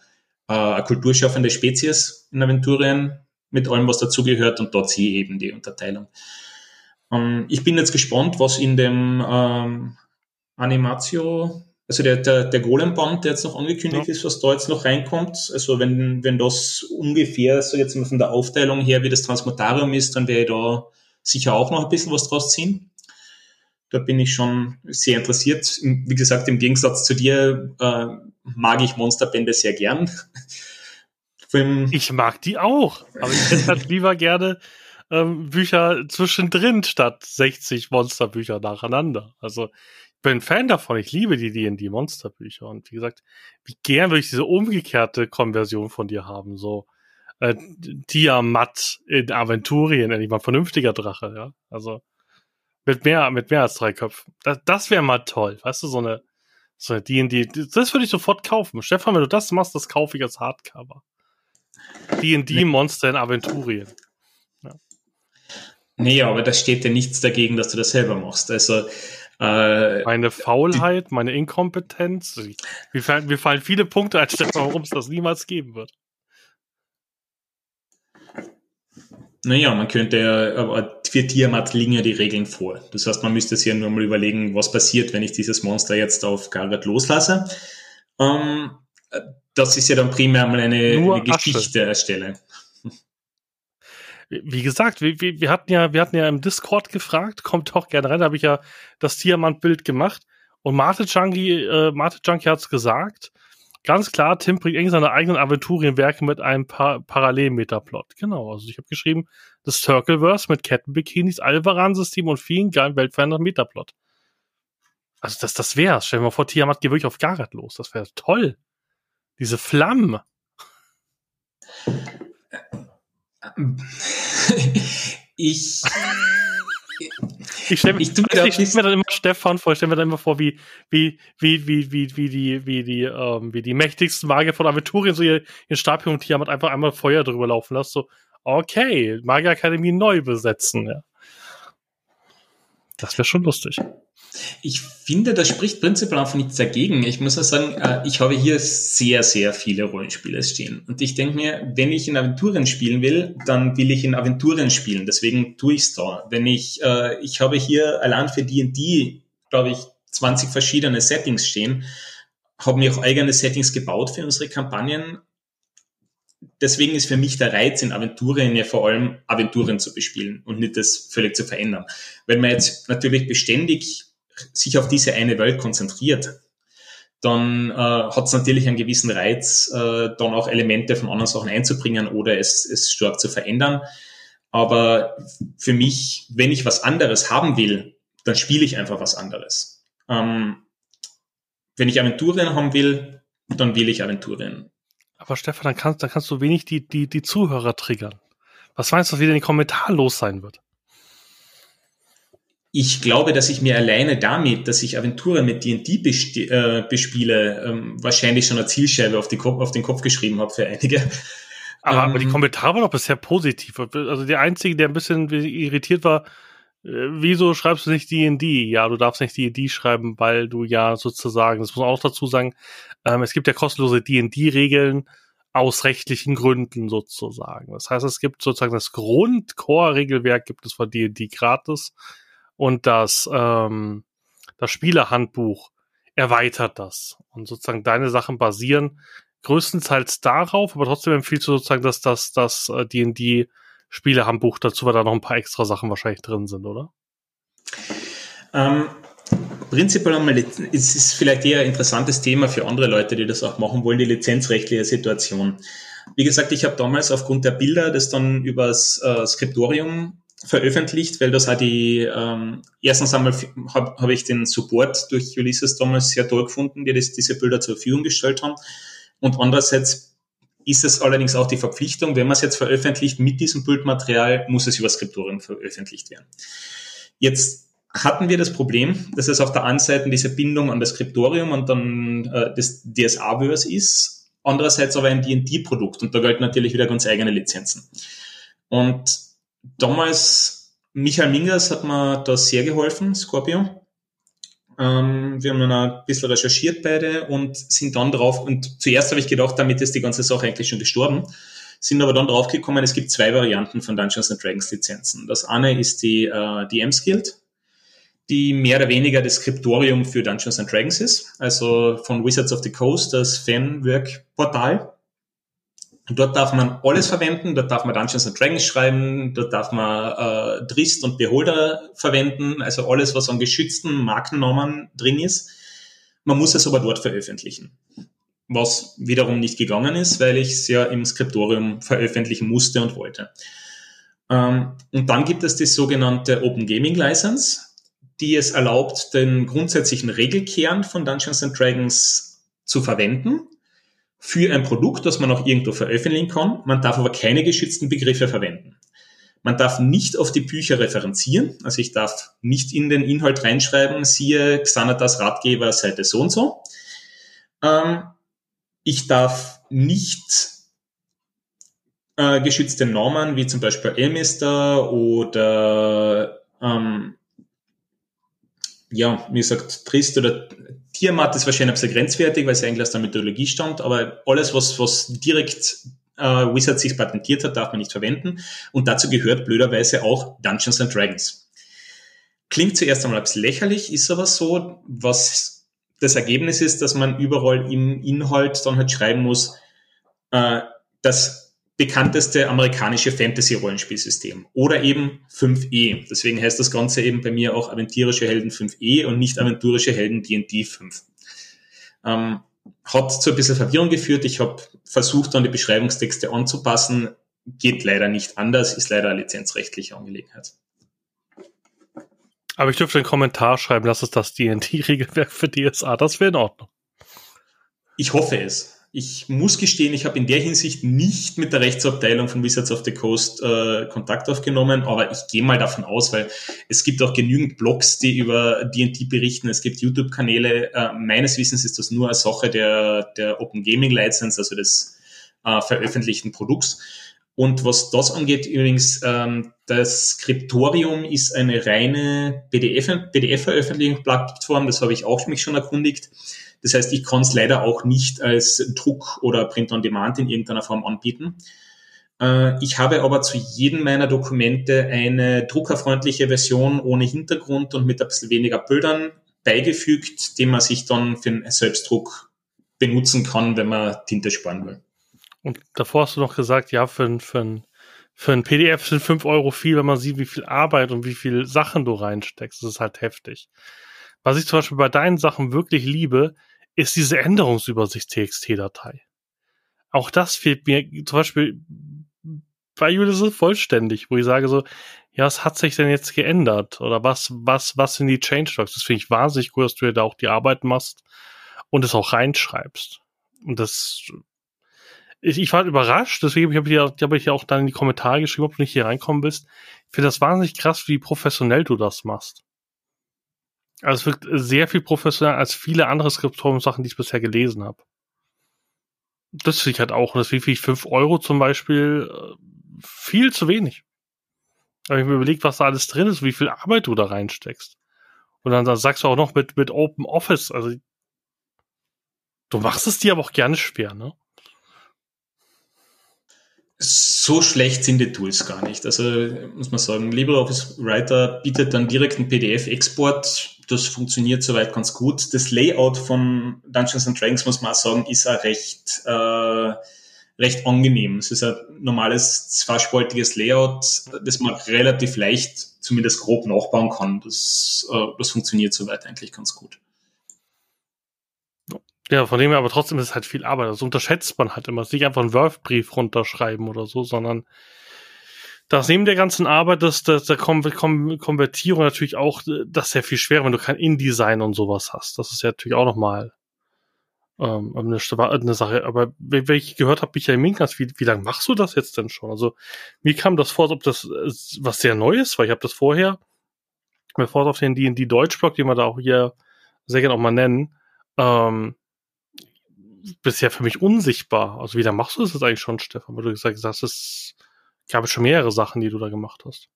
äh, eine kulturschaffende Spezies in Aventurien mit allem, was dazugehört und dort sehe ich eben die Unterteilung. Ähm, ich bin jetzt gespannt, was in dem ähm, Animatio, also der, der, der Golem-Band, der jetzt noch angekündigt ja. ist, was da jetzt noch reinkommt. Also wenn, wenn das ungefähr, so jetzt mal von der Aufteilung her, wie das Transmutarium ist, dann werde ich da sicher auch noch ein bisschen was draus ziehen. Da bin ich schon sehr interessiert. Wie gesagt, im Gegensatz zu dir äh, mag ich Monsterbände sehr gern. Ich mag die auch, aber ich hätte halt lieber gerne ähm, Bücher zwischendrin statt 60 Monsterbücher nacheinander. Also ich bin Fan davon, ich liebe die D&D Monsterbücher und wie gesagt, wie gern würde ich diese umgekehrte Konversion von dir haben, so äh, Tiamat in Aventurien, endlich mal vernünftiger Drache, ja, also mit mehr, mit mehr als drei Köpfen. Das, das wäre mal toll, weißt du, so eine so eine D&D, das würde ich sofort kaufen. Stefan, wenn du das machst, das kaufe ich als Hardcover. D&D-Monster in Aventurien. Ja. Nee, aber da steht ja nichts dagegen, dass du das selber machst. Also äh, meine Faulheit, meine Inkompetenz. Mir fallen, mir fallen viele Punkte ein, warum es das niemals geben wird. Naja, man könnte ja, aber für Tiamat liegen ja die Regeln vor. Das heißt, man müsste sich ja nur mal überlegen, was passiert, wenn ich dieses Monster jetzt auf Garrett loslasse. Ähm, das ist ja dann primär mal eine, eine Geschichte erstelle. Wie gesagt, wir, wir, hatten ja, wir hatten ja im Discord gefragt, kommt doch gerne rein, da habe ich ja das Tiamant-Bild gemacht und Marte Junkie, äh, Junkie hat es gesagt. Ganz klar, Tim bringt irgendwie seine eigenen Aventurienwerke mit einem pa Parallelmetaplot. Genau, also ich habe geschrieben, das Circleverse mit Kettenbikinis, Alvaran-System und vielen geilen weltverändernden Metaplot. Also das, das wär's. Stell dir mal vor, Tiamat geht wirklich auf Gareth los. Das wäre toll. Diese Flammen. ich. Ich stelle ich, ich stell mir dann immer Stefan vor, ich stelle mir dann immer vor, wie, wie, wie, wie, wie, wie die, wie die, ähm, wie die mächtigsten Magier von Aventurien so ihr, ihren Stab und Tiamat einfach einmal Feuer drüber laufen lassen. So, okay, Magierakademie neu besetzen, ja. Das wäre schon lustig. Ich finde, das spricht prinzipiell einfach nichts dagegen. Ich muss auch sagen, äh, ich habe hier sehr, sehr viele Rollenspiele stehen. Und ich denke mir, wenn ich in Aventurien spielen will, dann will ich in Aventurien spielen. Deswegen tue ich es da. Wenn ich, äh, ich habe hier allein für D&D, glaube ich, 20 verschiedene Settings stehen, habe mir auch eigene Settings gebaut für unsere Kampagnen. Deswegen ist für mich der Reiz in Aventurien ja vor allem Aventurien zu bespielen und nicht das völlig zu verändern. Wenn man jetzt natürlich beständig sich auf diese eine Welt konzentriert, dann äh, hat es natürlich einen gewissen Reiz, äh, dann auch Elemente von anderen Sachen einzubringen oder es, es stark zu verändern. Aber für mich, wenn ich was anderes haben will, dann spiele ich einfach was anderes. Ähm, wenn ich Aventurien haben will, dann will ich Aventurien. Aber Stefan, dann kannst, dann kannst du wenig die, die, die Zuhörer triggern. Was meinst du, was wieder in den Kommentaren los sein wird? ich glaube, dass ich mir alleine damit, dass ich Aventuren mit D&D äh, bespiele, ähm, wahrscheinlich schon eine Zielscheibe auf, auf, den Kopf geschrieben habe für einige. Aber, ähm, aber die ähm, Kommentare waren doch bisher positiv. Also der Einzige, der ein bisschen irritiert war, äh, wieso schreibst du nicht D&D? Ja, du darfst nicht D&D schreiben, weil du ja sozusagen, das muss man auch dazu sagen, ähm, es gibt ja kostenlose D&D-Regeln aus rechtlichen Gründen sozusagen. Das heißt, es gibt sozusagen das Grund-Core-Regelwerk gibt es von D&D gratis und das, ähm, das Spielerhandbuch erweitert das. Und sozusagen deine Sachen basieren größtenteils darauf, aber trotzdem empfiehlst du sozusagen, dass das, das D&D äh, Spielehandbuch dazu, weil da noch ein paar extra Sachen wahrscheinlich drin sind, oder? Ähm, prinzipiell einmal, es ist vielleicht eher ein interessantes Thema für andere Leute, die das auch machen wollen, die lizenzrechtliche Situation. Wie gesagt, ich habe damals aufgrund der Bilder das dann übers äh, Skriptorium veröffentlicht, weil das auch die, ähm, erstens einmal habe hab ich den Support durch Ulysses damals sehr toll gefunden, die das, diese Bilder zur Verfügung gestellt haben. Und andererseits ist es allerdings auch die Verpflichtung, wenn man es jetzt veröffentlicht mit diesem Bildmaterial, muss es über Skriptorium veröffentlicht werden. Jetzt hatten wir das Problem, dass es auf der einen Seite diese Bindung an das Skriptorium und dann äh, das DSA-Verse ist, andererseits aber ein D&D-Produkt und da gelten natürlich wieder ganz eigene Lizenzen. Und damals, Michael Mingers hat mir da sehr geholfen, Scorpio. Ähm, wir haben dann ein bisschen recherchiert beide und sind dann drauf, und zuerst habe ich gedacht, damit ist die ganze Sache eigentlich schon gestorben, sind aber dann draufgekommen, es gibt zwei Varianten von Dungeons and Dragons Lizenzen. Das eine ist die äh, DMs Guild, die mehr oder weniger das Skriptorium für Dungeons and Dragons ist, also von Wizards of the Coast, das Fanwork-Portal. Dort darf man alles verwenden, dort darf man Dungeons and Dragons schreiben, dort darf man äh, Drist und Beholder verwenden, also alles, was an geschützten Markennamen drin ist. Man muss es aber dort veröffentlichen. Was wiederum nicht gegangen ist, weil ich es ja im Skriptorium veröffentlichen musste und wollte. Ähm, und dann gibt es die sogenannte Open Gaming License, die es erlaubt, den grundsätzlichen Regelkern von Dungeons and Dragons zu verwenden für ein Produkt, das man auch irgendwo veröffentlichen kann. Man darf aber keine geschützten Begriffe verwenden. Man darf nicht auf die Bücher referenzieren, also ich darf nicht in den Inhalt reinschreiben, siehe Xanatas Ratgeber Seite so und so. Ähm, ich darf nicht äh, geschützte Normen wie zum Beispiel Elmister oder ähm, ja, wie gesagt, Trist oder Tiamat ist wahrscheinlich ein bisschen grenzwertig, weil es eigentlich aus der Mythologie stammt, aber alles, was, was direkt äh, Wizard sich patentiert hat, darf man nicht verwenden. Und dazu gehört blöderweise auch Dungeons and Dragons. Klingt zuerst einmal ein bisschen lächerlich, ist aber so, was das Ergebnis ist, dass man überall im Inhalt dann halt schreiben muss, äh, dass bekannteste amerikanische Fantasy-Rollenspielsystem. Oder eben 5e. Deswegen heißt das Ganze eben bei mir auch Aventurische Helden 5e und nicht Aventurische Helden D&D 5. Ähm, hat zu ein bisschen Verwirrung geführt. Ich habe versucht, dann die Beschreibungstexte anzupassen. Geht leider nicht anders, ist leider eine lizenzrechtliche Angelegenheit. Aber ich dürfte einen Kommentar schreiben, dass es das D&D-Regelwerk für DSA, das wäre in Ordnung. Ich hoffe es ich muss gestehen, ich habe in der Hinsicht nicht mit der Rechtsabteilung von Wizards of the Coast äh, Kontakt aufgenommen, aber ich gehe mal davon aus, weil es gibt auch genügend Blogs, die über D&D berichten, es gibt YouTube-Kanäle. Äh, meines Wissens ist das nur eine Sache der, der Open Gaming License, also des äh, veröffentlichten Produkts. Und was das angeht, übrigens, ähm, das Skriptorium ist eine reine PDF-Veröffentlichungsplattform, das habe ich auch mich schon erkundigt. Das heißt, ich kann es leider auch nicht als Druck oder Print on Demand in irgendeiner Form anbieten. Äh, ich habe aber zu jedem meiner Dokumente eine druckerfreundliche Version ohne Hintergrund und mit ein bisschen weniger Bildern beigefügt, den man sich dann für einen Selbstdruck benutzen kann, wenn man Tinte sparen will. Und davor hast du noch gesagt, ja, für, für, ein, für ein PDF sind fünf Euro viel, wenn man sieht, wie viel Arbeit und wie viel Sachen du reinsteckst. Das ist halt heftig. Was ich zum Beispiel bei deinen Sachen wirklich liebe, ist diese Änderungsübersicht-TXT-Datei. Auch das fehlt mir zum Beispiel bei Ulysses vollständig, wo ich sage so, ja, was hat sich denn jetzt geändert? Oder was, was, was sind die Changelogs? Das finde ich wahnsinnig gut, dass du ja da auch die Arbeit machst und es auch reinschreibst. Und das, ich, ich war überrascht, deswegen habe ich, ja, hab ich ja auch dann in die Kommentare geschrieben, ob du nicht hier reinkommen bist. Ich finde das wahnsinnig krass, wie professionell du das machst. Also es wirkt sehr viel professioneller als viele andere Skriptorium-Sachen, die ich bisher gelesen habe. Das finde ich halt auch. Und das wie viel 5 Euro zum Beispiel äh, viel zu wenig. Habe ich mir überlegt, was da alles drin ist, wie viel Arbeit du da reinsteckst. Und dann, dann sagst du auch noch mit, mit Open Office. Also du machst es dir aber auch gerne schwer, ne? So schlecht sind die Tools gar nicht. Also muss man sagen, LibreOffice Writer bietet dann direkt einen PDF-Export. Das funktioniert soweit ganz gut. Das Layout von Dungeons and Dragons, muss man auch sagen, ist auch recht, äh, recht angenehm. Es ist ein normales zweispaltiges Layout, das man relativ leicht, zumindest grob nachbauen kann. Das, äh, das funktioniert soweit eigentlich ganz gut. Ja, von dem her, aber trotzdem ist es halt viel Arbeit. Das unterschätzt man halt immer. Es ist nicht einfach einen Word-Brief runterschreiben oder so, sondern das neben der ganzen Arbeit, das, das der Kon Kon Konvertierung natürlich auch, das ist ja viel schwerer, wenn du kein InDesign und sowas hast. Das ist ja natürlich auch nochmal ähm, eine, eine Sache. Aber wenn ich gehört habe, Michael Minkers, wie, wie lange machst du das jetzt denn schon? Also mir kam das vor, als ob das was sehr Neues, weil ich habe das vorher, bevor auf den D&D Deutschblog, den wir da auch hier sehr gerne auch mal nennen, ähm, bisher für mich unsichtbar. Also wie da machst du das jetzt eigentlich schon, Stefan? Weil du gesagt hast, es gab schon mehrere Sachen, die du da gemacht hast.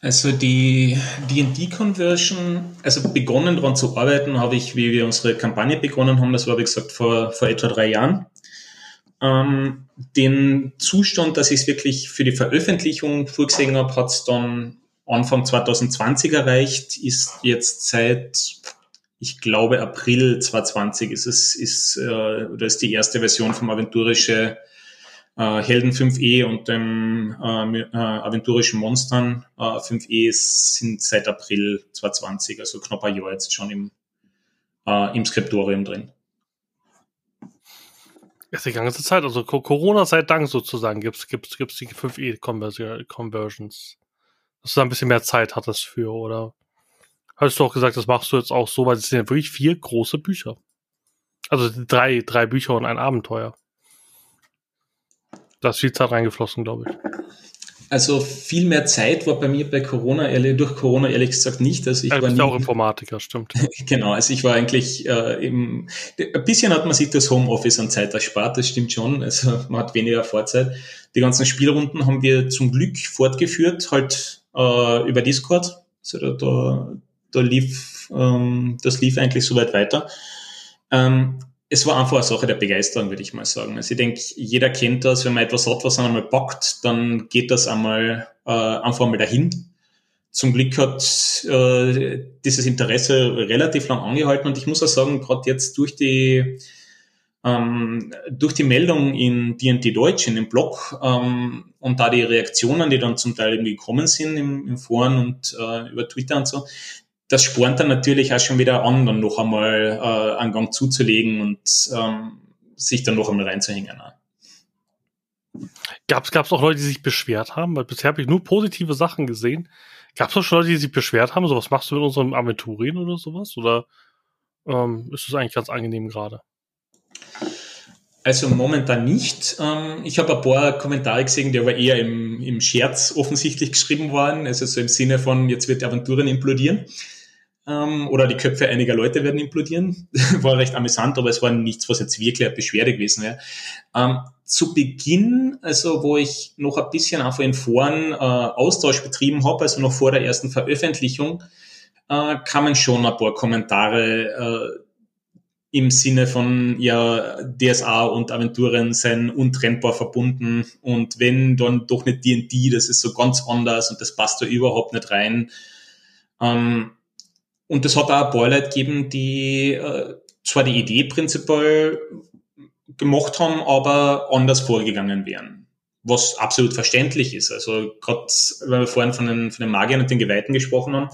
Also die D&D-Conversion, also begonnen daran zu arbeiten, habe ich, wie wir unsere Kampagne begonnen haben, das war, wie gesagt, vor, vor etwa drei Jahren. Ähm, den Zustand, dass ich es wirklich für die Veröffentlichung vorgesehen habe, hat es dann Anfang 2020 erreicht, ist jetzt seit ich glaube, April 2020 ist es, ist, äh, oder ist die erste Version vom aventurische äh, Helden 5e und dem äh, äh, aventurischen Monstern äh, 5e sind seit April 2020, also knapp ein Jahr jetzt schon im, äh, im Skriptorium drin. Ist die ganze Zeit, also Corona sei Dank sozusagen, gibt's gibt's gibt's die 5e-Conversions. Dass du da ein bisschen mehr Zeit hattest für, oder? Hast du auch gesagt, das machst du jetzt auch so, weil es sind ja wirklich vier große Bücher. Also drei, drei Bücher und ein Abenteuer. Da ist viel Zeit reingeflossen, glaube ich. Also viel mehr Zeit war bei mir bei Corona, ehrlich, durch Corona ehrlich gesagt nicht. Also ich ja, war nie, auch Informatiker, stimmt. genau, also ich war eigentlich äh, im, ein bisschen hat man sich das Homeoffice an Zeit erspart, das stimmt schon. Also man hat weniger Vorzeit. Die ganzen Spielrunden haben wir zum Glück fortgeführt, halt äh, über Discord. Also da, da, da lief, ähm, das lief eigentlich soweit weiter. Ähm, es war einfach eine Sache der Begeisterung, würde ich mal sagen. Also ich denke, jeder kennt das, wenn man etwas hat, was einmal packt, dann geht das einmal äh, einfach mal dahin. Zum Glück hat äh, dieses Interesse relativ lang angehalten und ich muss auch sagen, gerade jetzt durch die ähm, durch die Meldung in D&D Deutsch, in dem Blog ähm, und da die Reaktionen, die dann zum Teil irgendwie gekommen sind im, im Foren und äh, über Twitter und so, das spornt dann natürlich auch schon wieder an, dann noch einmal äh, einen Gang zuzulegen und ähm, sich dann noch einmal reinzuhängen. Gab es auch Leute, die sich beschwert haben? Weil bisher habe ich nur positive Sachen gesehen. Gab es auch schon Leute, die sich beschwert haben? So, was machst du mit unserem Aventurien oder sowas? Oder ähm, ist es eigentlich ganz angenehm gerade? Also momentan nicht. Ähm, ich habe ein paar Kommentare gesehen, die aber eher im, im Scherz offensichtlich geschrieben waren. Also so im Sinne von, jetzt wird die Aventuren implodieren ähm, oder die Köpfe einiger Leute werden implodieren. war recht amüsant, aber es war nichts, was jetzt wirklich eine Beschwerde gewesen wäre. Ähm, zu Beginn, also wo ich noch ein bisschen einfach in Foren äh, Austausch betrieben habe, also noch vor der ersten Veröffentlichung, äh, kamen schon ein paar Kommentare äh, im Sinne von, ja, DSA und Aventuren sind untrennbar verbunden und wenn, dann doch nicht D&D, das ist so ganz anders und das passt da überhaupt nicht rein. Ähm, und es hat auch ein paar Leute gegeben, die äh, zwar die Idee prinzipiell gemacht haben, aber anders vorgegangen wären. Was absolut verständlich ist. Also gerade, weil wir vorhin von den, von den Magiern und den Geweihten gesprochen haben,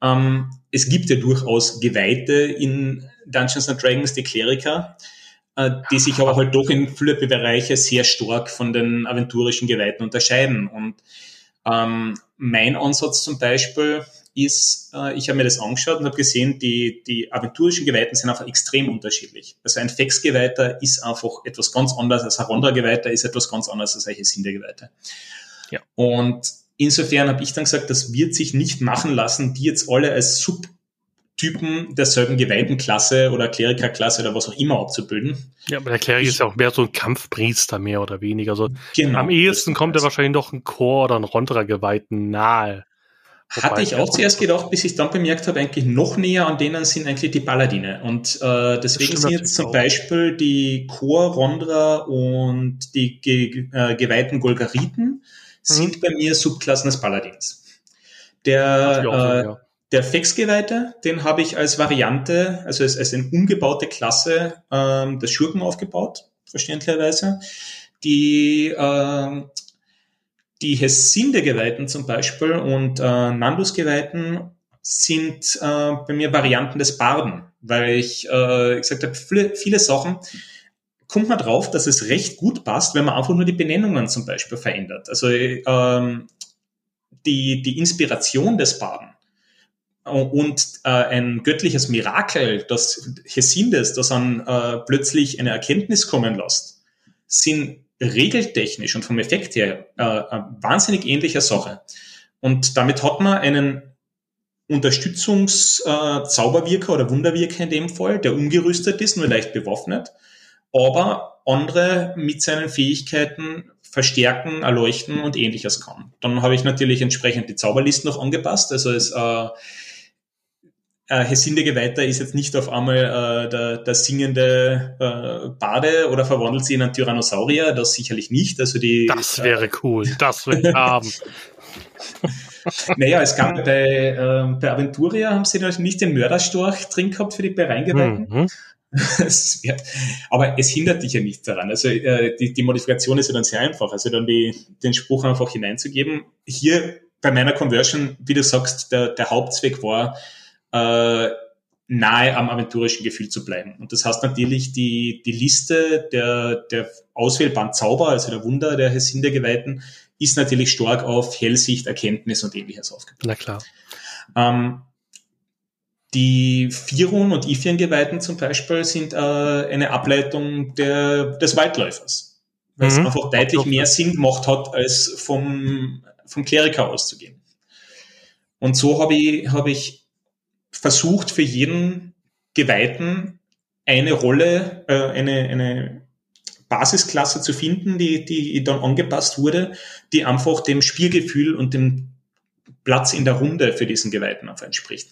ähm, es gibt ja durchaus Geweihte in Dungeons and Dragons, die Kleriker, äh, die sich aber halt doch in viele Bereiche sehr stark von den aventurischen Geweihten unterscheiden. Und ähm, mein Ansatz zum Beispiel ist, äh, ich habe mir das angeschaut und habe gesehen, die, die aventurischen Geweihten sind einfach extrem unterschiedlich. Also ein Fex-Geweihter ist einfach etwas ganz anderes als ein Ronda-Geweihter, ist etwas ganz anderes als ein Hesinde-Geweihter. Ja. Und insofern habe ich dann gesagt, das wird sich nicht machen lassen, die jetzt alle als Subtypen derselben Geweihtenklasse oder Klerikerklasse oder was auch immer abzubilden. Ja, aber der Kleriker ist ja auch mehr so ein Kampfpriester, mehr oder weniger. Also genau, am ehesten kommt er wahrscheinlich noch ein Chor oder ein Rondra Geweihten nahe. Hatte ich auch zuerst gedacht, bis ich dann bemerkt habe, eigentlich noch näher an denen sind eigentlich die Paladine. Und äh, deswegen sind jetzt zum auch. Beispiel die Chor, Rondra und die ge äh, geweihten Golgariten mhm. sind bei mir Subklassen des Paladins. Der, äh, ja. der Fexgeweihte, den habe ich als Variante, also als, als eine umgebaute Klasse ähm, des Schurken aufgebaut, verständlicherweise. Die äh, die Hessinde-Geweihten zum Beispiel und äh, Nandus-Geweihten sind äh, bei mir Varianten des Barden, weil ich äh, gesagt habe, viele, viele Sachen kommt man drauf, dass es recht gut passt, wenn man einfach nur die Benennungen zum Beispiel verändert. Also ähm, die, die Inspiration des Baden und äh, ein göttliches Mirakel, das Hesindes, das dann äh, plötzlich eine Erkenntnis kommen lässt, sind regeltechnisch und vom Effekt her äh, eine wahnsinnig ähnliche Sache. Und damit hat man einen Unterstützungszauberwirker äh, oder Wunderwirker in dem Fall, der umgerüstet ist, nur leicht bewaffnet, aber andere mit seinen Fähigkeiten verstärken, erleuchten und ähnliches kann. Dann habe ich natürlich entsprechend die Zauberlisten noch angepasst. Also es äh, äh, Hesinde Geweihter ist jetzt nicht auf einmal äh, der, der singende äh, Bade oder verwandelt sie in einen Tyrannosaurier, das sicherlich nicht. Also die, das wäre äh, cool, das würde ich haben. naja, es gab bei, äh, bei Aventuria haben sie natürlich nicht den Mörderstorch drin gehabt für die Bereingeweihten. Mhm. aber es hindert dich ja nicht daran. Also äh, die, die Modifikation ist ja dann sehr einfach. Also dann die, den Spruch einfach hineinzugeben. Hier bei meiner Conversion, wie du sagst, der, der Hauptzweck war, äh, nahe am aventurischen Gefühl zu bleiben. Und das heißt natürlich, die, die Liste der, der auswählbaren Zauber, also der Wunder der Hesinde-Geweihten, ist natürlich stark auf Hellsicht, Erkenntnis und ähnliches aufgebaut. Na klar. Ähm, die Firun und Ifien-Geweihten zum Beispiel sind äh, eine Ableitung der, des Waldläufers, weil mhm. es einfach deutlich mehr Sinn gemacht hat, als vom, vom Kleriker auszugehen. Und so habe ich, hab ich versucht für jeden Geweihten eine Rolle, äh, eine, eine Basisklasse zu finden, die, die dann angepasst wurde, die einfach dem Spielgefühl und dem Platz in der Runde für diesen Geweihten einfach entspricht.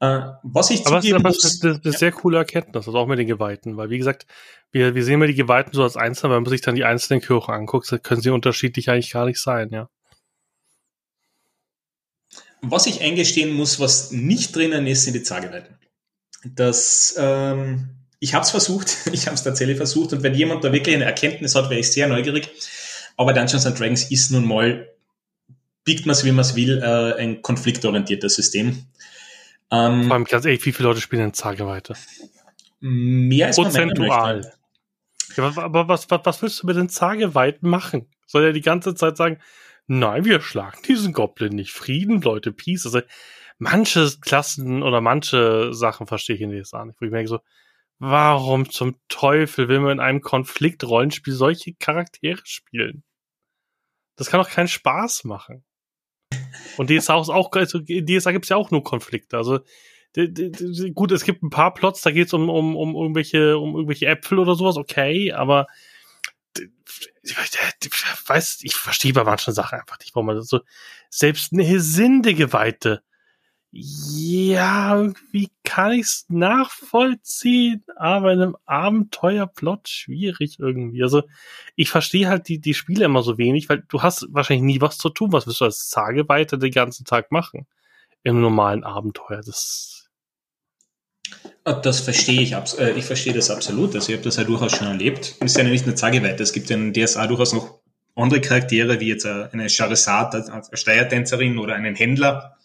Äh, was ich aber zugeben muss, das ist eine, ja. sehr coole Erkenntnis, also auch mit den Geweihten, weil wie gesagt, wir, wir sehen ja die Geweihten so als Einzelne, wenn man sich dann die einzelnen Kirchen anguckt, können sie unterschiedlich eigentlich gar nicht sein, ja. Was ich eingestehen muss, was nicht drinnen ist, sind die Zageweiten. Das, ähm, ich habe es versucht, ich habe es tatsächlich versucht und wenn jemand da wirklich eine Erkenntnis hat, wäre ich sehr neugierig. Aber Dungeons and Dragons ist nun mal, biegt man es wie man es will, äh, ein konfliktorientiertes System. Ähm, Vor allem ganz ehrlich, wie viele Leute spielen in Zageweite? Mehr als Prozentual. Ja, aber was, was, was willst du mit den Zageweiten machen? Soll er die ganze Zeit sagen, nein, wir schlagen diesen Goblin nicht. Frieden, Leute, Peace. Also manche Klassen oder manche Sachen verstehe ich in auch nicht. Wo ich merke so, warum zum Teufel will man in einem Konflikt-Rollenspiel solche Charaktere spielen? Das kann doch keinen Spaß machen. Und DSA ist auch, also DSA gibt es ja auch nur Konflikte. Also gut, es gibt ein paar Plots, da geht es um, um, um irgendwelche, um irgendwelche Äpfel oder sowas, okay, aber ich weiß, ich verstehe bei manchen Sachen einfach nicht, warum man so, selbst eine Hesinde-Geweihte, ja, irgendwie kann ich's nachvollziehen, aber in einem Abenteuerplot schwierig irgendwie. Also, ich verstehe halt die, die Spiele immer so wenig, weil du hast wahrscheinlich nie was zu tun. Was willst du als Tageweite den ganzen Tag machen? Im normalen Abenteuer. Das das verstehe ich, äh, ich verstehe das absolut. Also ich habe das ja durchaus schon erlebt. Ist ja nicht eine Zageweite. Es gibt ja in DSA durchaus noch andere Charaktere, wie jetzt äh, eine Charizard, eine Steiertänzerin oder einen Händler,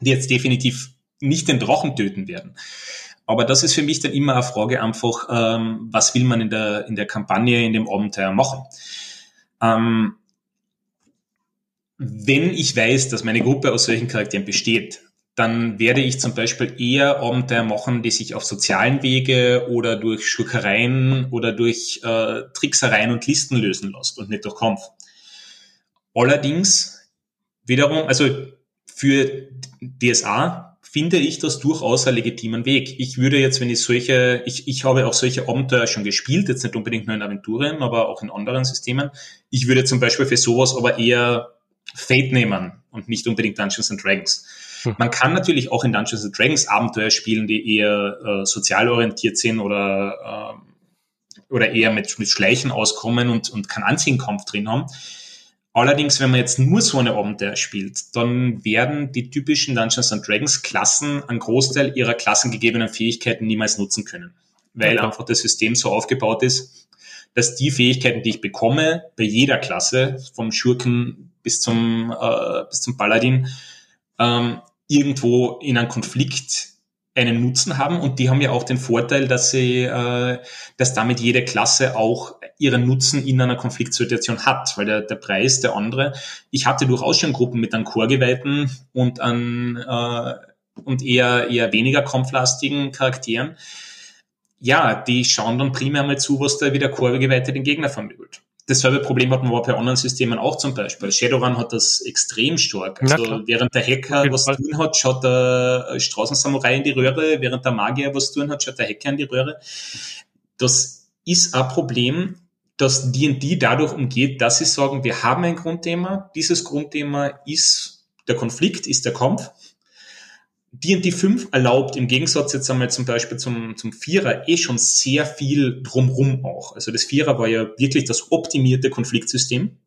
die jetzt definitiv nicht den Drachen töten werden. Aber das ist für mich dann immer eine Frage einfach, ähm, was will man in der, in der Kampagne, in dem Abenteuer machen? Ähm, wenn ich weiß, dass meine Gruppe aus solchen Charakteren besteht, dann werde ich zum Beispiel eher Abenteuer machen, die sich auf sozialen Wege oder durch Schurkereien oder durch äh, Tricksereien und Listen lösen lässt und nicht durch Kampf. Allerdings wiederum, also für DSA finde ich das durchaus einen legitimen Weg. Ich würde jetzt, wenn ich solche, ich, ich habe auch solche Abenteuer schon gespielt, jetzt nicht unbedingt nur in Aventurien, aber auch in anderen Systemen. Ich würde zum Beispiel für sowas aber eher Fate nehmen und nicht unbedingt Dungeons and Dragons. Hm. Man kann natürlich auch in Dungeons and Dragons Abenteuer spielen, die eher äh, sozial orientiert sind oder, äh, oder eher mit, mit Schleichen auskommen und, und keinen einzigen Kampf drin haben. Allerdings, wenn man jetzt nur so eine Abenteuer spielt, dann werden die typischen Dungeons and Dragons Klassen einen Großteil ihrer klassengegebenen Fähigkeiten niemals nutzen können. Weil okay. einfach das System so aufgebaut ist, dass die Fähigkeiten, die ich bekomme, bei jeder Klasse, vom Schurken bis zum, äh, bis zum Paladin, ähm, irgendwo in einen Konflikt einen Nutzen haben und die haben ja auch den Vorteil, dass sie, äh, dass damit jede Klasse auch ihren Nutzen in einer Konfliktsituation hat, weil der, der Preis der andere. Ich hatte durchaus schon Gruppen mit an Chorgeweihten und an äh, und eher eher weniger kampflastigen Charakteren. Ja, die schauen dann primär mal zu, was da wieder Chorgeweihte den Gegner vermöbelt dasselbe Problem hat man aber bei anderen Systemen auch zum Beispiel. Shadowrun hat das extrem stark. Also ja, während der Hacker was Fall. tun hat, schaut der Straßensamurai in die Röhre, während der Magier was tun hat, schaut der Hacker in die Röhre. Das ist ein Problem, das D&D dadurch umgeht, dass sie sagen, wir haben ein Grundthema, dieses Grundthema ist der Konflikt, ist der Kampf D&D 5 erlaubt im Gegensatz jetzt einmal zum Beispiel zum, zum Vierer eh schon sehr viel drumrum auch. Also das Vierer war ja wirklich das optimierte Konfliktsystem,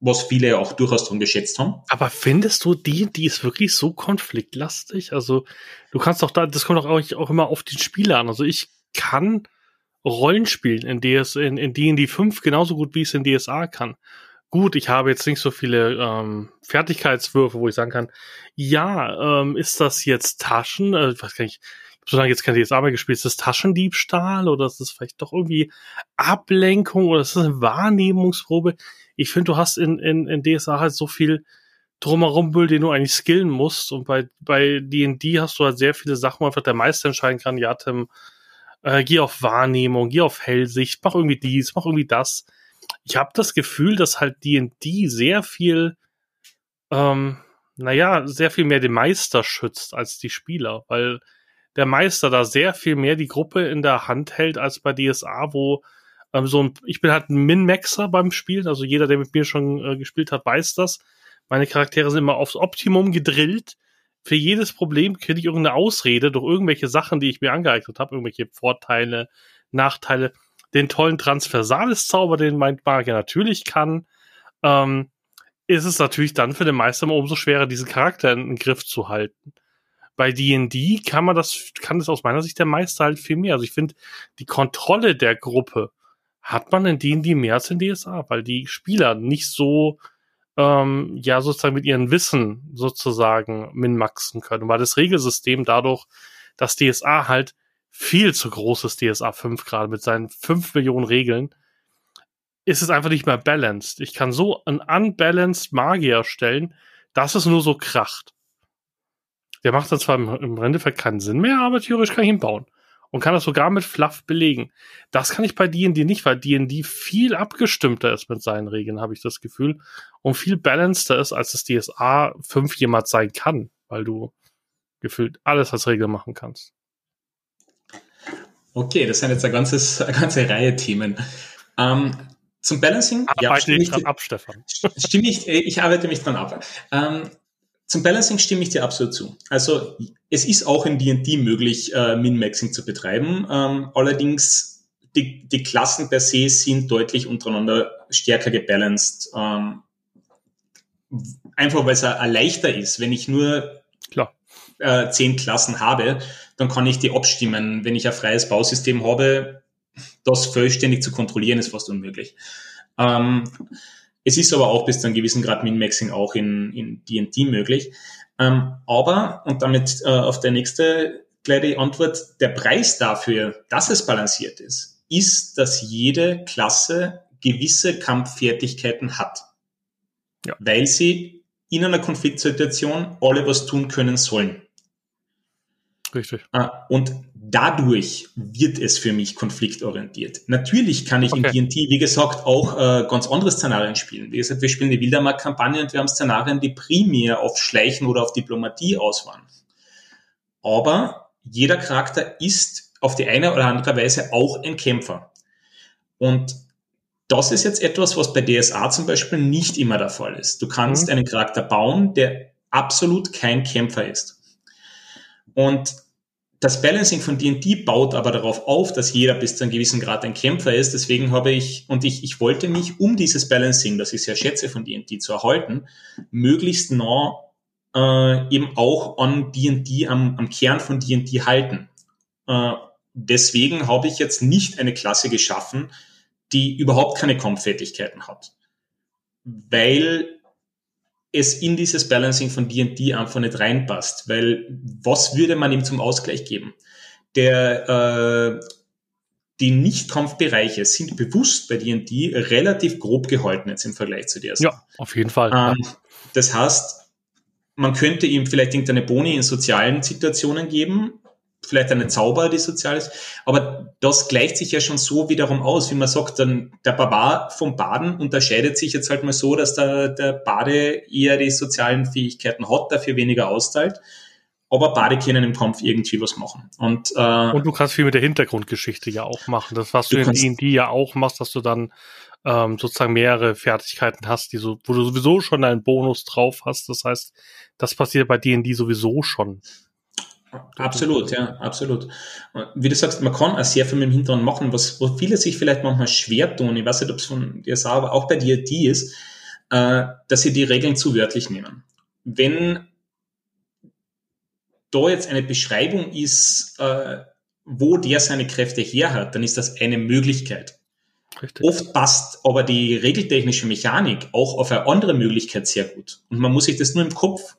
was viele ja auch durchaus drum geschätzt haben. Aber findest du, D&D ist wirklich so konfliktlastig? Also du kannst doch da, das kommt doch auch, auch immer auf den Spieler an. Also ich kann Rollen spielen in DS, in, in D&D 5 genauso gut, wie ich es in DSA kann gut, ich habe jetzt nicht so viele ähm, Fertigkeitswürfe, wo ich sagen kann, ja, ähm, ist das jetzt Taschen, äh, ich weiß gar nicht, so lange jetzt kein DSA mehr gespielt, ist das Taschendiebstahl oder ist das vielleicht doch irgendwie Ablenkung oder ist das eine Wahrnehmungsprobe? Ich finde, du hast in, in, in DSA halt so viel drumherum Müll, den du eigentlich skillen musst und bei bei D&D hast du halt sehr viele Sachen, wo einfach der Meister entscheiden kann, ja, Tim, äh, geh auf Wahrnehmung, geh auf Hellsicht, mach irgendwie dies, mach irgendwie das ich habe das Gefühl, dass halt D&D sehr viel, ähm, naja, sehr viel mehr den Meister schützt als die Spieler, weil der Meister da sehr viel mehr die Gruppe in der Hand hält als bei DSA, wo ähm, so ein, ich bin halt ein Min-Maxer beim Spielen, also jeder, der mit mir schon äh, gespielt hat, weiß das. Meine Charaktere sind immer aufs Optimum gedrillt. Für jedes Problem kriege ich irgendeine Ausrede durch irgendwelche Sachen, die ich mir angeeignet habe, irgendwelche Vorteile, Nachteile den tollen Transversales-Zauber, den mein Magier natürlich kann, ähm, ist es natürlich dann für den Meister immer umso schwerer, diesen Charakter in den Griff zu halten. Bei D&D kann man das, kann das aus meiner Sicht der Meister halt viel mehr. Also ich finde, die Kontrolle der Gruppe hat man in D&D mehr als in DSA, weil die Spieler nicht so, ähm, ja, sozusagen mit ihren Wissen sozusagen minmaxen können, weil das Regelsystem dadurch, dass DSA halt viel zu großes DSA 5 gerade mit seinen 5 Millionen Regeln, ist es einfach nicht mehr balanced. Ich kann so einen unbalanced Magier stellen, dass es nur so kracht. Der macht dann zwar im, im Endeffekt keinen Sinn mehr, aber theoretisch kann ich ihn bauen. Und kann das sogar mit Fluff belegen. Das kann ich bei D&D nicht, weil D&D viel abgestimmter ist mit seinen Regeln, habe ich das Gefühl. Und viel balancer ist, als das DSA 5 jemals sein kann, weil du gefühlt alles als Regel machen kannst. Okay, das sind jetzt eine, ganzes, eine ganze Reihe Themen. Ähm, zum Balancing, ja, stimme ich ab, Stefan. Stimme ich, äh, ich arbeite mich dran ab. Ähm, zum Balancing stimme ich dir absolut zu. Also es ist auch in D&D möglich, äh, Min-Maxing zu betreiben. Ähm, allerdings die, die Klassen per se sind deutlich untereinander stärker gebalanced. Ähm, einfach weil es leichter ist, wenn ich nur Klar. Äh, zehn Klassen habe, dann kann ich die abstimmen. Wenn ich ein freies Bausystem habe, das vollständig zu kontrollieren, ist fast unmöglich. Ähm, es ist aber auch bis zu einem gewissen Grad Min-Maxing auch in, in D&D möglich. Ähm, aber, und damit äh, auf der nächste gleich Antwort, der Preis dafür, dass es balanciert ist, ist, dass jede Klasse gewisse Kampffertigkeiten hat. Ja. Weil sie in einer Konfliktsituation alle was tun können sollen. Richtig. Ah, und dadurch wird es für mich konfliktorientiert. Natürlich kann ich okay. in D&D, wie gesagt, auch äh, ganz andere Szenarien spielen. Wie gesagt, wir spielen eine Wildermark-Kampagne und wir haben Szenarien, die primär auf Schleichen oder auf Diplomatie auswahlen. Aber jeder Charakter ist auf die eine oder andere Weise auch ein Kämpfer. Und das ist jetzt etwas, was bei DSA zum Beispiel nicht immer der Fall ist. Du kannst mhm. einen Charakter bauen, der absolut kein Kämpfer ist. Und das Balancing von D&D baut aber darauf auf, dass jeder bis zu einem gewissen Grad ein Kämpfer ist. Deswegen habe ich, und ich, ich wollte mich, um dieses Balancing, das ich sehr schätze von D&D zu erhalten, möglichst nah äh, eben auch an D&D, am, am Kern von D&D halten. Äh, deswegen habe ich jetzt nicht eine Klasse geschaffen, die überhaupt keine Kampffertigkeiten hat. Weil es in dieses Balancing von D&D einfach nicht reinpasst, weil was würde man ihm zum Ausgleich geben? Der, äh, die Nicht-Kampfbereiche sind bewusst bei D&D relativ grob gehalten jetzt im Vergleich zu der. Ja, auf jeden Fall. Ähm, das heißt, man könnte ihm vielleicht irgendeine Boni in sozialen Situationen geben, vielleicht eine Zauber, die sozial ist. Aber das gleicht sich ja schon so wiederum aus, wie man sagt, dann der Barbar vom Baden unterscheidet sich jetzt halt mal so, dass der, der Bade eher die sozialen Fähigkeiten hat, dafür weniger austeilt. Aber Bade können im Kampf irgendwie was machen. Und, äh, und du kannst viel mit der Hintergrundgeschichte ja auch machen. Das, was du, du in D&D ja auch machst, dass du dann ähm, sozusagen mehrere Fertigkeiten hast, die so, wo du sowieso schon einen Bonus drauf hast. Das heißt, das passiert bei D&D sowieso schon. Absolut, ja, absolut. Wie du sagst, man kann auch sehr viel mit dem Hintergrund machen, was, wo viele sich vielleicht manchmal schwer tun. Ich weiß nicht, ob es von dir sah, aber auch bei dir die ist, äh, dass sie die Regeln zu wörtlich nehmen. Wenn da jetzt eine Beschreibung ist, äh, wo der seine Kräfte her hat, dann ist das eine Möglichkeit. Richtig. Oft passt aber die regeltechnische Mechanik auch auf eine andere Möglichkeit sehr gut. Und man muss sich das nur im Kopf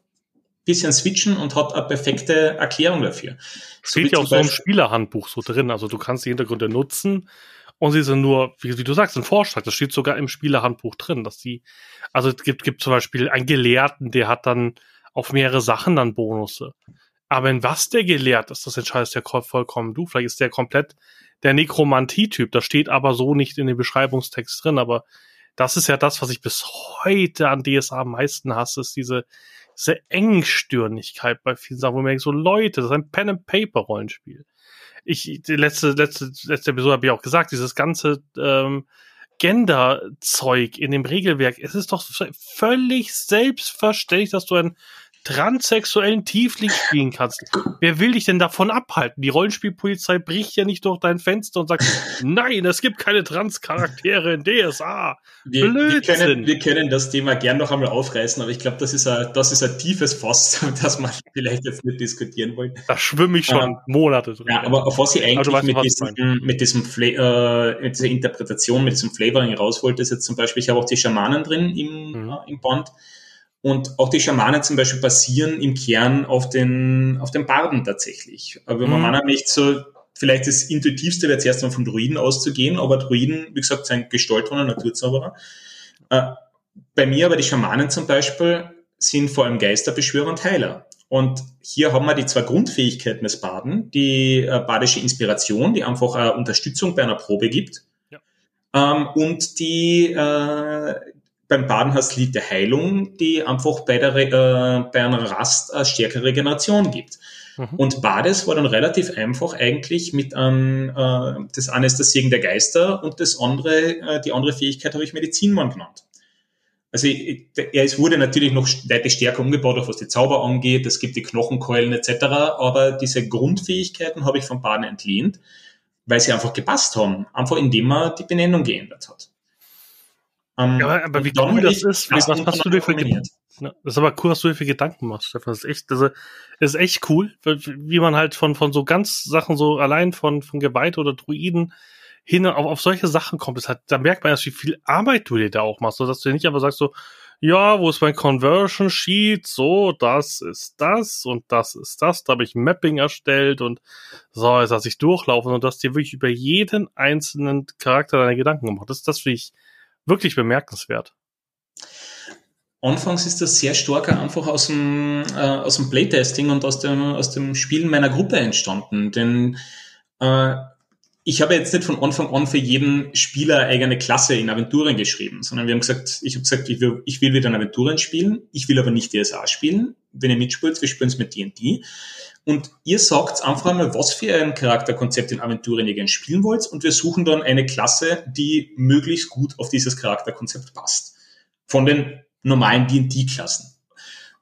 bisschen switchen und hat eine perfekte Erklärung dafür. Steht so ja auch so im Spielerhandbuch so drin. Also du kannst die Hintergründe nutzen und sie sind nur, wie, wie, du sagst, ein Vorschlag. Das steht sogar im Spielerhandbuch drin, dass die, also es gibt, gibt zum Beispiel einen Gelehrten, der hat dann auf mehrere Sachen dann Bonusse. Aber in was der gelehrt ist, das entscheidest ja vollkommen du. Vielleicht ist der komplett der Nekromantie-Typ. Das steht aber so nicht in dem Beschreibungstext drin. Aber das ist ja das, was ich bis heute an DSA am meisten hasse, ist diese, diese Engstirnigkeit bei vielen Sachen, wo man denkt, so Leute, das ist ein Pen-and-Paper-Rollenspiel. Ich, die letzte, letzte, letzte Episode habe ich auch gesagt, dieses ganze ähm, Gender-Zeug in dem Regelwerk, es ist doch völlig selbstverständlich, dass du ein transsexuellen Tiefling spielen kannst. Wer will dich denn davon abhalten? Die Rollenspielpolizei bricht ja nicht durch dein Fenster und sagt, nein, es gibt keine Trans-Charaktere in DSA. Wir, wir, können, wir können das Thema gern noch einmal aufreißen, aber ich glaube, das ist ein, das ist ein tiefes Fass, das man vielleicht jetzt nicht diskutieren wollen. Da schwimme ich schon ähm, Monate drin. Ja, aber auf was ich eigentlich weißt, mit, diesem, mit, diesem äh, mit dieser Interpretation, mit diesem Flavoring raus wollte, ist jetzt zum Beispiel, ich habe auch die Schamanen drin im, mhm. äh, im Bond. Und auch die Schamanen zum Beispiel basieren im Kern auf den, auf den Barden tatsächlich. Aber wenn man mhm. nicht so, vielleicht das Intuitivste wäre zuerst mal von Druiden auszugehen, aber Druiden, wie gesagt, sind gestaltener Naturzauberer. Äh, bei mir aber die Schamanen zum Beispiel sind vor allem Geisterbeschwörer und Heiler. Und hier haben wir die zwei Grundfähigkeiten des Baden, die äh, badische Inspiration, die einfach äh, Unterstützung bei einer Probe gibt, ähm, und die, äh, beim Baden hast Lied der Heilung, die einfach bei, der, äh, bei einer Rast eine stärkere Regeneration gibt. Mhm. Und Bades war dann relativ einfach eigentlich mit einem, äh, das eine ist das Segen der Geister und das andere, äh, die andere Fähigkeit habe ich Medizinmann genannt. Also er es wurde natürlich noch deutlich stärker umgebaut, auch was die Zauber angeht, es gibt die Knochenkeulen etc., aber diese Grundfähigkeiten habe ich von Baden entlehnt, weil sie einfach gepasst haben, einfach indem man die Benennung geändert hat. Um, ja, aber wie cool das ist, was hast du dir für Gedanken? Das ist aber cool, was du dir für Gedanken machst, Stefan. Das ist echt, das ist echt cool, wie man halt von, von so ganz Sachen so allein von, von Gewalt oder Druiden hin auf, auf solche Sachen kommt. Das hat, da merkt man erst, wie viel Arbeit du dir da auch machst, so dass du nicht einfach sagst so, ja, wo ist mein Conversion Sheet? So, das ist das und das ist das. Da habe ich Mapping erstellt und so, jetzt lasse ich durchlaufen und dass dir wirklich über jeden einzelnen Charakter deine Gedanken gemacht. Das, das finde ich, wirklich bemerkenswert. anfangs ist das sehr stark einfach aus dem, äh, aus dem Playtesting und aus dem, aus dem Spielen meiner Gruppe entstanden. Denn äh, ich habe jetzt nicht von Anfang an für jeden Spieler eigene Klasse in Aventuren geschrieben, sondern wir haben gesagt, ich habe gesagt, ich will, ich will wieder in Aventuren spielen, ich will aber nicht DSA spielen. Wenn ihr mitspielt, wir spielen es mit D&D. Und ihr sagt einfach einmal, was für ein Charakterkonzept in Aventuren ihr gerne spielen wollt und wir suchen dann eine Klasse, die möglichst gut auf dieses Charakterkonzept passt. Von den normalen D&D-Klassen.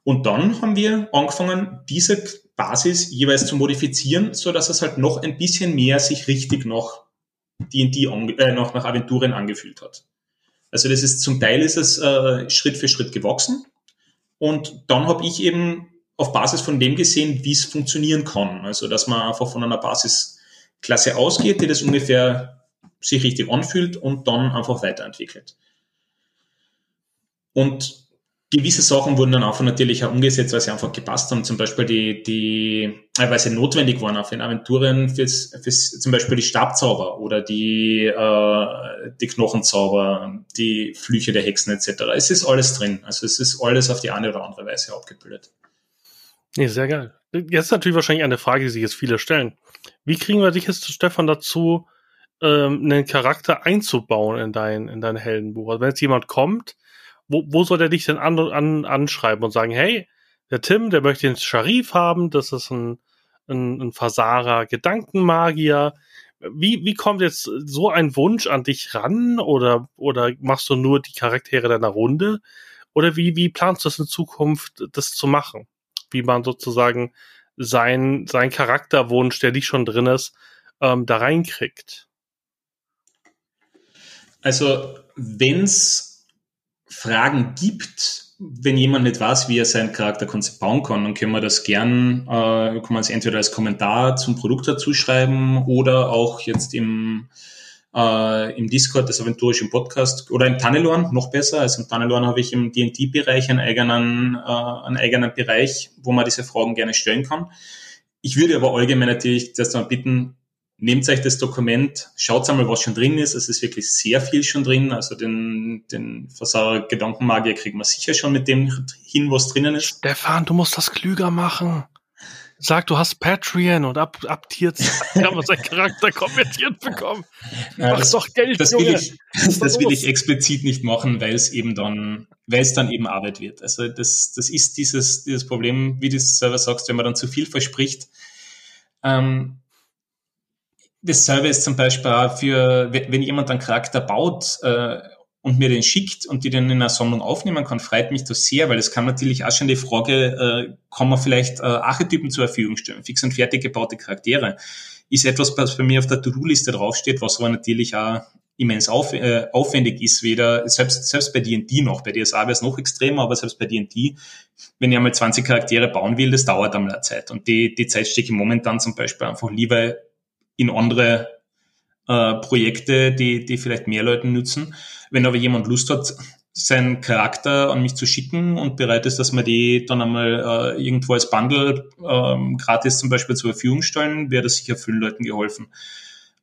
Und dann haben wir angefangen, diese Basis jeweils zu modifizieren, so dass es halt noch ein bisschen mehr sich richtig nach D&D, äh, nach, nach Aventuren angefühlt hat. Also das ist zum Teil ist es äh, Schritt für Schritt gewachsen. Und dann habe ich eben auf Basis von dem gesehen, wie es funktionieren kann. Also dass man einfach von einer Basisklasse ausgeht, die das ungefähr sich richtig anfühlt und dann einfach weiterentwickelt. Und gewisse Sachen wurden dann einfach natürlich auch umgesetzt, weil sie einfach gepasst haben. Zum Beispiel die, die, äh, weil sie notwendig waren auf den Aventuren fürs, fürs zum Beispiel die Stabzauber oder die, äh, die Knochenzauber, die Flüche der Hexen etc. Es ist alles drin. Also es ist alles auf die eine oder andere Weise abgebildet. Nee, sehr geil. Jetzt ist natürlich wahrscheinlich eine Frage, die sich jetzt viele stellen. Wie kriegen wir dich jetzt, Stefan, dazu, ähm, einen Charakter einzubauen in dein, in dein Heldenbuch? Also wenn jetzt jemand kommt, wo, wo soll der dich denn an, an, anschreiben und sagen, hey, der Tim, der möchte den Scharif haben, das ist ein, ein, ein Versarer Gedankenmagier. Wie, wie kommt jetzt so ein Wunsch an dich ran oder, oder machst du nur die Charaktere deiner Runde? Oder wie, wie planst du es in Zukunft, das zu machen? Wie man sozusagen sein, sein Charakterwunsch, der dich schon drin ist, ähm, da reinkriegt? Also, wenn's Fragen gibt, wenn jemand nicht weiß, wie er sein Charakterkonzept bauen kann, dann können wir das gern, äh, kann man es entweder als Kommentar zum Produkt dazu schreiben oder auch jetzt im, äh, im Discord des Aventurischen Podcast oder im Tannelorn, noch besser. Also im Tannelorn habe ich im D&D-Bereich einen eigenen, äh, einen eigenen Bereich, wo man diese Fragen gerne stellen kann. Ich würde aber allgemein natürlich das dann bitten, nehmt euch das Dokument, schaut einmal, was schon drin ist. Es ist wirklich sehr viel schon drin. Also den, den Versager Gedankenmagier kriegen wir sicher schon mit dem hin, was drinnen ist. Stefan, du musst das klüger machen. Sag, du hast Patreon und ab, ab Tier 2 haben wir seinen Charakter kommentiert bekommen. Mach doch Geld, das Junge. Will ich, das, das will ich explizit nicht machen, weil es eben dann, weil es dann eben Arbeit wird. Also das, das ist dieses, dieses Problem, wie du selber sagst, wenn man dann zu viel verspricht. Ähm, dasselbe ist zum Beispiel auch für, wenn jemand einen Charakter baut äh, und mir den schickt und die dann in einer Sammlung aufnehmen kann, freut mich das sehr, weil es kann natürlich auch schon die Frage, äh, kann man vielleicht äh, Archetypen zur Verfügung stellen, fix und fertig gebaute Charaktere. Ist etwas, was bei mir auf der To-Do-Liste draufsteht, was aber natürlich auch immens auf, äh, aufwendig ist, weder selbst, selbst bei D&D noch, bei DSA wäre es noch extremer, aber selbst bei D&D, wenn ich einmal 20 Charaktere bauen will, das dauert einmal eine Zeit. Und die, die Zeit stecke ich momentan zum Beispiel einfach lieber in andere äh, Projekte, die, die vielleicht mehr Leuten nützen. Wenn aber jemand Lust hat, seinen Charakter an mich zu schicken und bereit ist, dass wir die dann einmal äh, irgendwo als Bundle ähm, gratis zum Beispiel zur Verfügung stellen, wäre das sicher vielen Leuten geholfen.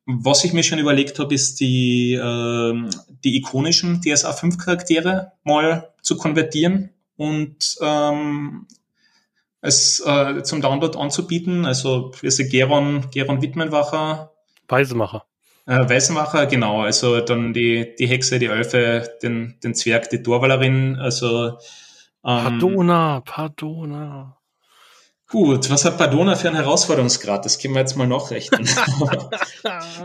Was ich mir schon überlegt habe, ist die, äh, die ikonischen DSA 5 Charaktere mal zu konvertieren und ähm, es äh, zum Download anzubieten. Also ist Geron, Geron Wittmenwacher. Weisemacher. Äh, Weisenmacher, genau. Also dann die, die Hexe, die Elfe, den, den Zwerg, die Torwallerin. Also ähm, Pardona, Pardona. Gut, was hat Pardona für einen Herausforderungsgrad? Das können wir jetzt mal nachrechnen.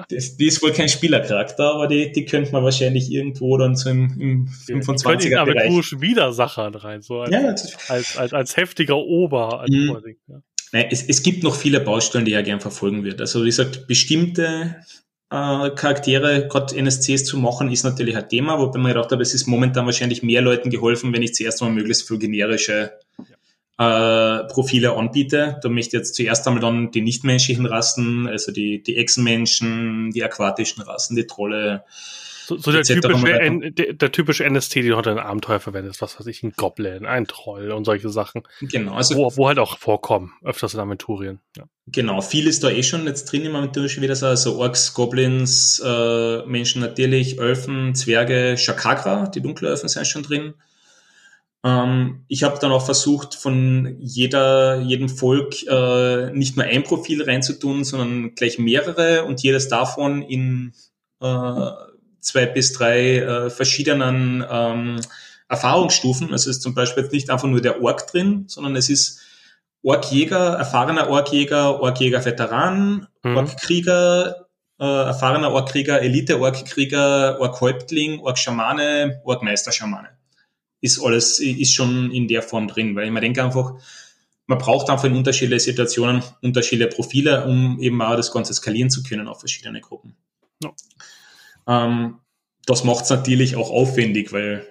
das, die ist wohl kein Spielercharakter, aber die, die könnte man wahrscheinlich irgendwo dann so im, im 25er Bereich. Aber Widersacher rein, so als, ja, als, als, als, heftiger Ober. Als mhm. ja. Nein, es, es gibt noch viele Baustellen, die er gern verfolgen wird. Also wie gesagt, bestimmte äh, Charaktere, gerade NSCs zu machen, ist natürlich ein Thema, wobei man gedacht habe, es ist momentan wahrscheinlich mehr Leuten geholfen, wenn ich zuerst mal möglichst viel generische äh, Profile anbiete. Da möchte ich jetzt zuerst einmal dann die nichtmenschlichen Rassen, also die, die Echsenmenschen, die aquatischen Rassen, die Trolle. So, so der, typische, N, der, der, typische NST, den du heute in Abenteuer verwendest, was weiß ich, ein Goblin, ein Troll und solche Sachen. Genau. Also, wo, wo halt auch vorkommen, öfters in Aventurien. Ja. Genau, viel ist da eh schon jetzt drin im Aventurien wieder so, also Orks, Goblins, äh, Menschen natürlich, Elfen, Zwerge, Shakagra, die Dunkelelfen sind schon drin. Ähm, ich habe dann auch versucht, von jeder, jedem Volk äh, nicht nur ein Profil reinzutun, sondern gleich mehrere und jedes davon in äh, zwei bis drei äh, verschiedenen ähm, Erfahrungsstufen. Also es ist zum Beispiel jetzt nicht einfach nur der Ork drin, sondern es ist Orkjäger, erfahrener Orkjäger, Orkjäger-Veteran, mhm. Orkkrieger, äh, erfahrener Orkkrieger, Elite-Orkkrieger, Orkhäuptling, Orkschamane, Orkmeister-Schamane. Ist alles, ist schon in der Form drin, weil ich mir denke einfach, man braucht einfach in unterschiedliche Situationen unterschiedliche Profile, um eben auch das Ganze skalieren zu können auf verschiedene Gruppen. Ja. Ähm, das macht es natürlich auch aufwendig, weil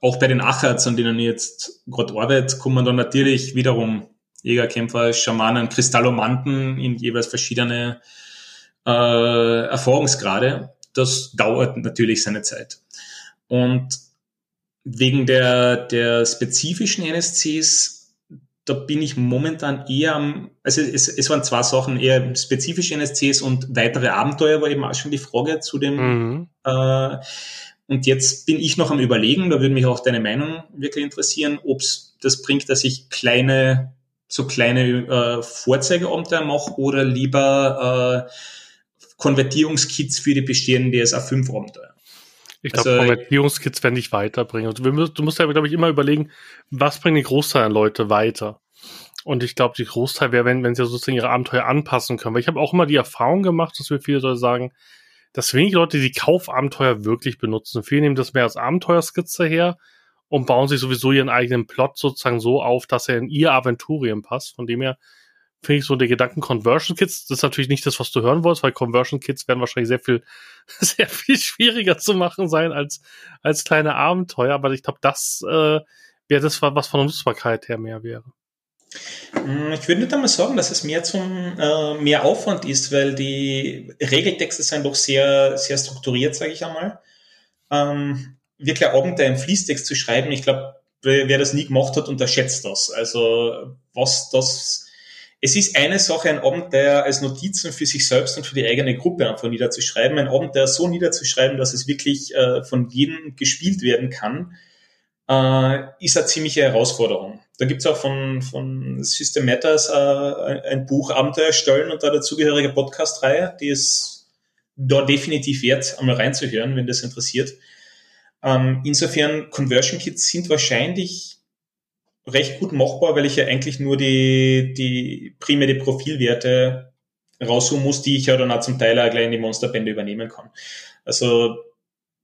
auch bei den Achards, an denen ich jetzt gerade arbeite, kommen dann natürlich wiederum Jägerkämpfer, Schamanen, Kristallomanten in jeweils verschiedene äh, Erfahrungsgrade. Das dauert natürlich seine Zeit. Und wegen der, der spezifischen NSCs, da bin ich momentan eher am, also es, es waren zwei Sachen, eher spezifische NSCs und weitere Abenteuer war eben auch schon die Frage zu dem, mhm. äh, und jetzt bin ich noch am überlegen, da würde mich auch deine Meinung wirklich interessieren, ob es das bringt, dass ich kleine, so kleine äh, Vorzeigeabenteuer mache oder lieber äh, Konvertierungskits für die bestehenden DSA 5 Abenteuer. Ich glaube, also, Konvertierungskits werden dich weiterbringen. Also, du musst ja, glaube ich, immer überlegen, was bringt den Großteil an Leute weiter. Und ich glaube, die Großteil wäre, wenn, wenn sie sozusagen ihre Abenteuer anpassen können. Weil ich habe auch immer die Erfahrung gemacht, dass wir viele Leute sagen, dass wenige Leute die Kaufabenteuer wirklich benutzen. Viele nehmen das mehr als Abenteuerskizze her und bauen sich sowieso ihren eigenen Plot sozusagen so auf, dass er in ihr Aventurien passt. Von dem her finde ich so der Gedanken Conversion Kits, das ist natürlich nicht das, was du hören wolltest, weil Conversion Kits werden wahrscheinlich sehr viel, sehr viel schwieriger zu machen sein als, als kleine Abenteuer. Aber ich glaube, das äh, wäre das, was von der Nutzbarkeit her mehr wäre. Mm, ich würde nicht einmal sagen, dass es mehr zum äh, mehr Aufwand ist, weil die Regeltexte sind doch sehr, sehr strukturiert, sage ich einmal. Ähm, wirklich Abenteuer im Fließtext zu schreiben, ich glaube, wer das nie gemacht hat, unterschätzt das. Also was das es ist eine Sache, ein Abenteuer als Notizen für sich selbst und für die eigene Gruppe einfach niederzuschreiben, ein Abenteuer so niederzuschreiben, dass es wirklich äh, von jedem gespielt werden kann, äh, ist eine ziemliche Herausforderung. Da gibt's auch von, von System Matters äh, ein Buch Abenteuer stellen und da dazugehörige Podcast-Reihe, die ist da definitiv wert, einmal reinzuhören, wenn das interessiert. Ähm, insofern, Conversion Kits sind wahrscheinlich recht gut machbar, weil ich ja eigentlich nur die, die primär die Profilwerte rausholen muss, die ich ja dann auch zum Teil auch gleich in die Monsterbände übernehmen kann. Also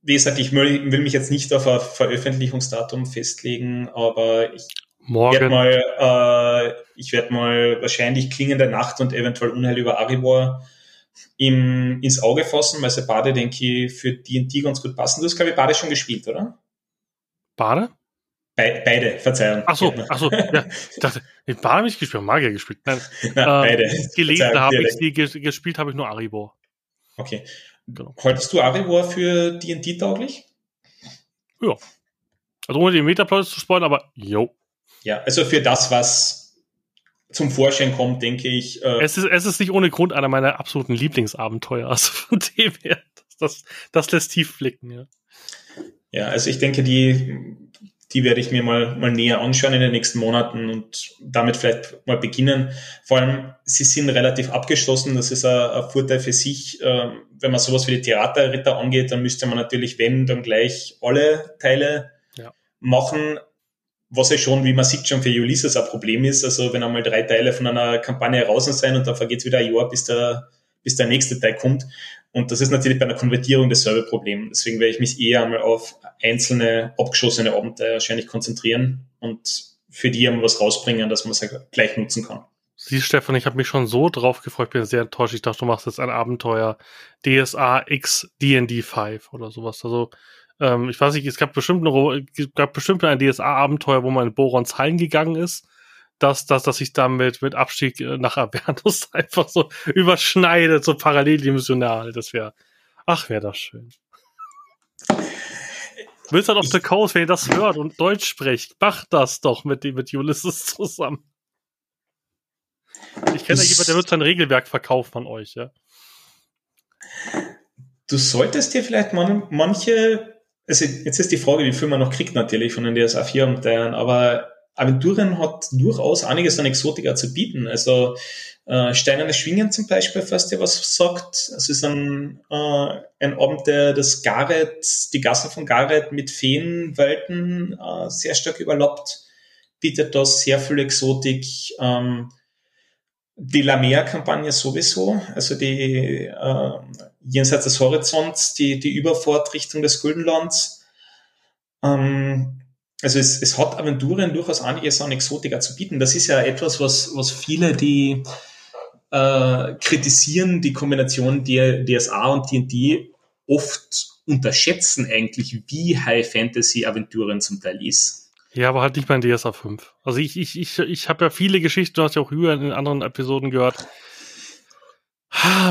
wie gesagt, ich will, mich jetzt nicht auf ein Veröffentlichungsdatum festlegen, aber ich werde mal, äh, ich werde mal wahrscheinlich klingende Nacht und eventuell Unheil über Arivor im, ins Auge fassen, weil sie Bade, denke ich, für D&D ganz gut passen. Du hast, glaube ich, Bade schon gespielt, oder? Bade? Be beide, Verzeihung. Ach so, ach so, ja. Ich dachte, ich habe ich gespielt, Magier gespielt. Nein, Na, ähm, beide. Gelesen habe ich sie, gespielt habe ich nur Arivor. Okay. Genau. Haltest du Arivor für D&D tauglich? Ja. Also ohne die Metaplots zu spoilern, aber jo. Ja, also für das, was zum Vorschein kommt, denke ich. Äh es, ist, es ist nicht ohne Grund einer meiner absoluten Lieblingsabenteuer. Also von dem her, das, das lässt tief blicken, ja. Ja, also ich denke, die die werde ich mir mal, mal näher anschauen in den nächsten Monaten und damit vielleicht mal beginnen. Vor allem, sie sind relativ abgeschlossen. Das ist ein, ein Vorteil für sich. Ähm, wenn man sowas wie die Theaterritter angeht, dann müsste man natürlich, wenn, dann gleich alle Teile ja. machen. Was ja schon, wie man sieht, schon für Ulysses ein Problem ist. Also wenn einmal drei Teile von einer Kampagne heraus sind und dann vergeht es wieder ein Jahr, bis der, bis der nächste Teil kommt. Und das ist natürlich bei einer Konvertierung dasselbe Problem. Deswegen werde ich mich eher einmal auf einzelne abgeschossene Abenteuer wahrscheinlich konzentrieren und für die einmal was rausbringen, dass man es halt gleich nutzen kann. Siehst Stefan, ich habe mich schon so drauf gefreut, ich bin sehr enttäuscht. Ich dachte, du machst jetzt ein Abenteuer DSA X D&D 5 oder sowas. Also ähm, ich weiß nicht, es gab bestimmt, eine, es gab bestimmt ein DSA-Abenteuer, wo man in Borons Hallen gegangen ist dass, dass, dass sich damit mit Abstieg äh, nach Avernus einfach so überschneidet, so paralleldimensional. Das wäre, ach, wäre das schön. Wizard of the Coast, wenn ihr das hört und Deutsch spricht, macht das doch mit, mit Ulysses zusammen. Ich kenne ja jemand, der wird sein Regelwerk verkaufen von euch, ja. Du solltest dir vielleicht man, manche also jetzt ist die Frage, wie viel man noch kriegt natürlich von den DSA 4 Abenteuern, aber Aventurien hat durchaus einiges an Exotika zu bieten. Also äh, Steinerne Schwingen zum Beispiel, falls dir was sagt. Es ist ein, äh, ein Abenteuer, das Gareth, die Gassen von Gareth mit Feenwelten äh, sehr stark überlappt, bietet da sehr viel Exotik. Ähm, die Lamea-Kampagne sowieso, also die äh, jenseits des Horizonts, die, die Überfahrt Richtung des Guldenlands. Ähm, also es, es hat Aventurien durchaus einiges an Exotika zu bieten. Das ist ja etwas, was, was viele, die äh, kritisieren, die Kombination DSA und D&D oft unterschätzen eigentlich, wie High Fantasy Aventurien zum Teil ist. Ja, aber halt nicht bei DSA 5. Also ich, ich, ich, ich habe ja viele Geschichten, du hast ja auch früher in anderen Episoden gehört.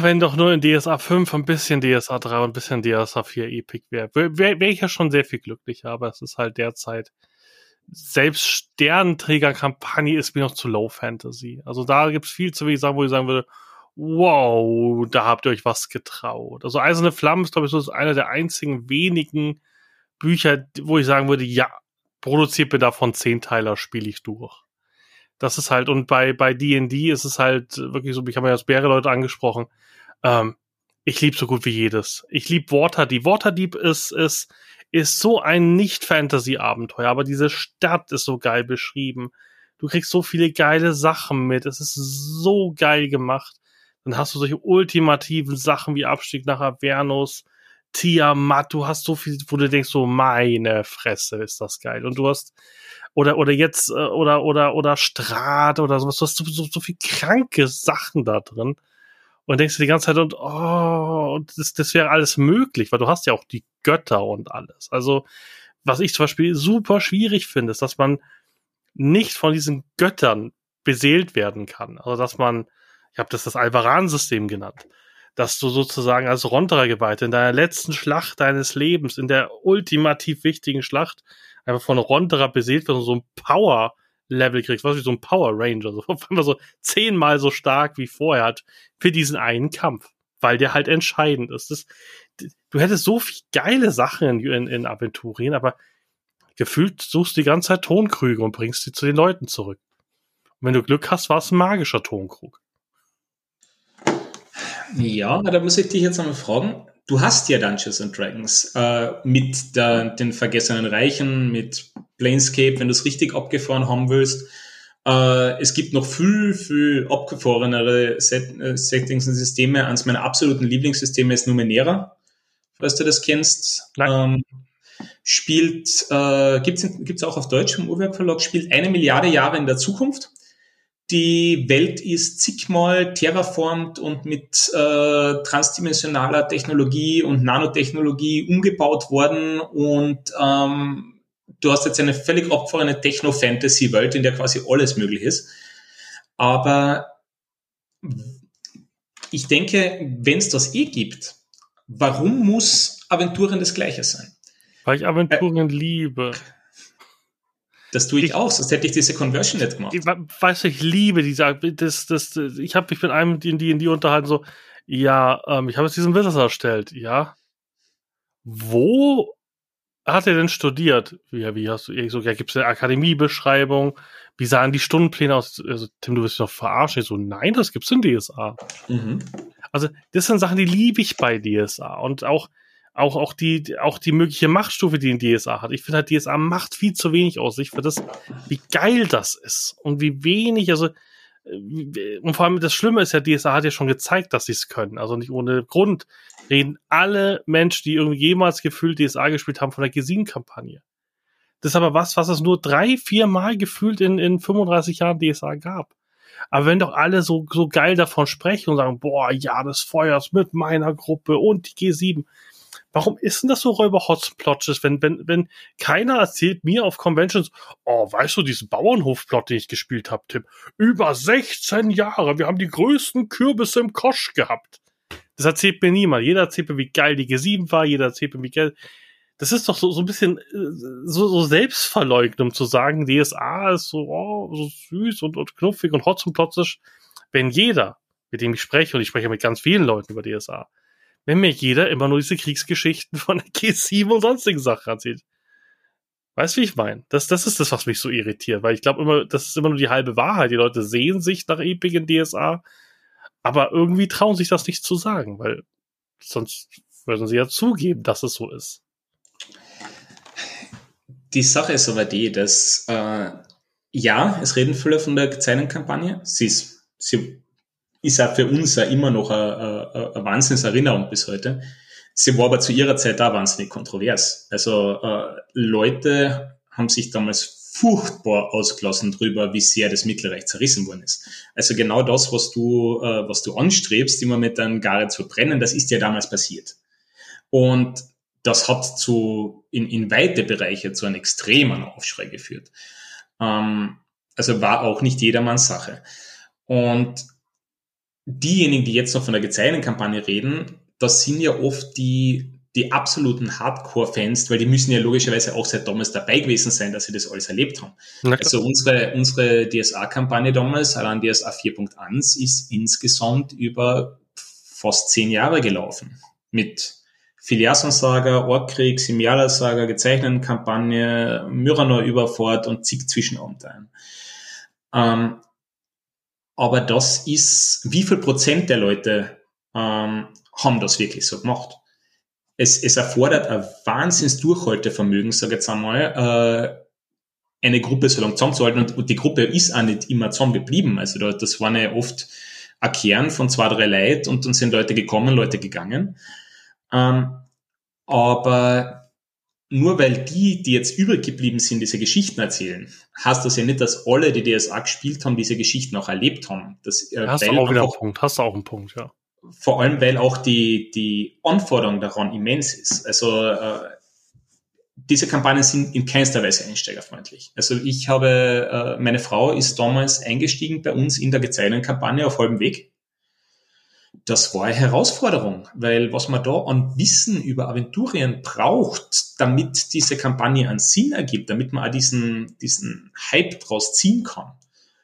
Wenn doch nur in DSA 5 ein bisschen DSA 3 und ein bisschen DSA 4 Epic wäre, wäre wär ich ja schon sehr viel glücklicher, aber es ist halt derzeit selbst Sternenträger-Kampagne ist mir noch zu Low Fantasy. Also da gibt's viel zu wenig Sachen, wo ich sagen würde, wow, da habt ihr euch was getraut. Also Eiserne Flammen ist, glaube ich, so einer der einzigen wenigen Bücher, wo ich sagen würde, ja, produziert mir davon Zehnteiler, spiele ich durch. Das ist halt, und bei, bei D&D ist es halt wirklich so, ich habe ja das Bäre-Leute angesprochen, ähm, ich liebe so gut wie jedes. Ich liebe Waterdeep. Waterdeep ist, ist, ist so ein Nicht-Fantasy-Abenteuer, aber diese Stadt ist so geil beschrieben. Du kriegst so viele geile Sachen mit. Es ist so geil gemacht. Dann hast du solche ultimativen Sachen wie Abstieg nach Avernus, Tiamat, du hast so viel, wo du denkst, so meine Fresse, ist das geil. Und du hast, oder, oder jetzt, äh, oder, oder, oder Strat oder sowas, du hast so, so, so viel kranke Sachen da drin. Und denkst du die ganze Zeit, und, oh, das, das wäre alles möglich, weil du hast ja auch die Götter und alles. Also, was ich zum Beispiel super schwierig finde, ist, dass man nicht von diesen Göttern beseelt werden kann. Also, dass man, ich habe das das Alvaran-System genannt dass du sozusagen als Ronterer-Geweihte in deiner letzten Schlacht deines Lebens, in der ultimativ wichtigen Schlacht, einfach von Ronterer beseelt wirst und so ein Power-Level kriegst, was wie so ein Power Ranger, so so zehnmal so stark wie vorher hat für diesen einen Kampf, weil der halt entscheidend ist. Das, du hättest so viel geile Sachen in, in, Aventurien, aber gefühlt suchst du die ganze Zeit Tonkrüge und bringst sie zu den Leuten zurück. Und wenn du Glück hast, war es ein magischer Tonkrug. Ja, da muss ich dich jetzt einmal fragen. Du hast ja Dungeons and Dragons äh, mit der, den Vergessenen Reichen, mit Planescape, wenn du es richtig abgefahren haben willst. Äh, es gibt noch viel, viel abgefahrenere Set, äh, Settings und Systeme. Eines meiner absoluten Lieblingssysteme ist Numenera, falls du das kennst. Ähm, spielt, äh, gibt es auch auf Deutsch im Uhrwerk Verlag, spielt eine Milliarde Jahre in der Zukunft die Welt ist zigmal terraformt und mit äh, transdimensionaler Technologie und Nanotechnologie umgebaut worden und ähm, du hast jetzt eine völlig abgefahrene Techno-Fantasy-Welt, in der quasi alles möglich ist. Aber ich denke, wenn es das eh gibt, warum muss Aventuren das Gleiche sein? Weil ich Aventuren äh, liebe. Das tue ich, ich, auch, sonst hätte ich diese Conversion nicht gemacht. Ich, weißt du, ich liebe diese, das, das, ich habe mich mit einem die die in die unterhalten, so, ja, ähm, ich habe jetzt diesen Wizard erstellt, ja. Wo hat er denn studiert? Ja, wie hast du, ich so, ja, gibt es eine Akademiebeschreibung? Wie sahen die Stundenpläne aus? Also, Tim, du wirst dich doch verarschen. Ich so, nein, das gibt's in DSA. Mhm. Also, das sind Sachen, die liebe ich bei DSA. Und auch, auch, auch die, auch die mögliche Machtstufe, die ein DSA hat. Ich finde halt, DSA macht viel zu wenig aus. Ich finde das, wie geil das ist und wie wenig, also, äh, und vor allem das Schlimme ist ja, DSA hat ja schon gezeigt, dass sie es können. Also nicht ohne Grund reden alle Menschen, die irgendwie jemals gefühlt DSA gespielt haben, von der Gesin-Kampagne. Das ist aber was, was es nur drei, vier Mal gefühlt in, in 35 Jahren DSA gab. Aber wenn doch alle so, so geil davon sprechen und sagen, boah, ja, des Feuers mit meiner Gruppe und die G7, Warum ist denn das so Räuber-Hotsplotches, wenn, wenn, wenn keiner erzählt mir auf Conventions, oh, weißt du, diesen Bauernhofplot, den ich gespielt habe, Tim, über 16 Jahre, wir haben die größten Kürbisse im Kosch gehabt. Das erzählt mir niemand. Jeder erzählt mir, wie geil die G7 war, jeder erzählt mir, wie geil. Das ist doch so, so ein bisschen äh, so, so Selbstverleugnung zu sagen, DSA ist so, oh, so süß und, und knuffig und hotzenplotzig, wenn jeder, mit dem ich spreche, und ich spreche mit ganz vielen Leuten über DSA, wenn mir jeder immer nur diese Kriegsgeschichten von der G7 und sonstigen Sachen erzählt. Weißt du, wie ich meine? Das, das ist das, was mich so irritiert, weil ich glaube immer, das ist immer nur die halbe Wahrheit. Die Leute sehen sich nach Epic in DSA, aber irgendwie trauen sich das nicht zu sagen, weil sonst würden sie ja zugeben, dass es so ist. Die Sache ist aber die, dass äh, ja, es reden viele von der Zeilenkampagne. Sie ist, sie ist auch für uns ja immer noch eine, eine, Wahnsinnserinnerung bis heute. Sie war aber zu ihrer Zeit da wahnsinnig kontrovers. Also äh, Leute haben sich damals furchtbar ausgelassen drüber, wie sehr das Mittelreich zerrissen worden ist. Also genau das, was du, äh, was du anstrebst, immer mit deinem Gare zu brennen, das ist ja damals passiert. Und das hat zu, in, in weite Bereiche zu einem extremen Aufschrei geführt. Ähm, also war auch nicht jedermanns Sache. Und diejenigen, die jetzt noch von der Gezeilenkampagne reden, das sind ja oft die, die absoluten Hardcore-Fans, weil die müssen ja logischerweise auch seit damals dabei gewesen sein, dass sie das alles erlebt haben. Also unsere, unsere DSA-Kampagne damals, allein DSA 4.1, ist insgesamt über fast zehn Jahre gelaufen. Mit Filiason-Saga, Orkkrieg, Simiala-Saga, gezeichneten Kampagne, Myranor-Überfahrt und zig Zwischenabenteuern. Ähm, aber das ist, wie viel Prozent der Leute ähm, haben das wirklich so gemacht? Es, es erfordert ein wahnsinns Durchhaltevermögen, sage ich jetzt einmal, äh, eine Gruppe so lange zusammenzuhalten und, und die Gruppe ist auch nicht immer zusammen geblieben. Also da, das waren ja oft ein Kern von zwei, drei Leuten und dann sind Leute gekommen, Leute gegangen. Ähm, aber nur weil die, die jetzt übrig geblieben sind, diese Geschichten erzählen, heißt das ja nicht, dass alle, die DSA gespielt haben, diese Geschichten auch erlebt haben. Das, äh, hast du auch wieder einen Punkt, hast du auch einen Punkt, ja. Vor allem, weil auch die, die Anforderung daran immens ist. Also äh, diese Kampagnen sind in keinster Weise einsteigerfreundlich. Also ich habe, äh, meine Frau ist damals eingestiegen bei uns in der Gezeilenkampagne auf halbem Weg das war eine Herausforderung, weil was man da an Wissen über Aventurien braucht, damit diese Kampagne einen Sinn ergibt, damit man auch diesen, diesen Hype draus ziehen kann,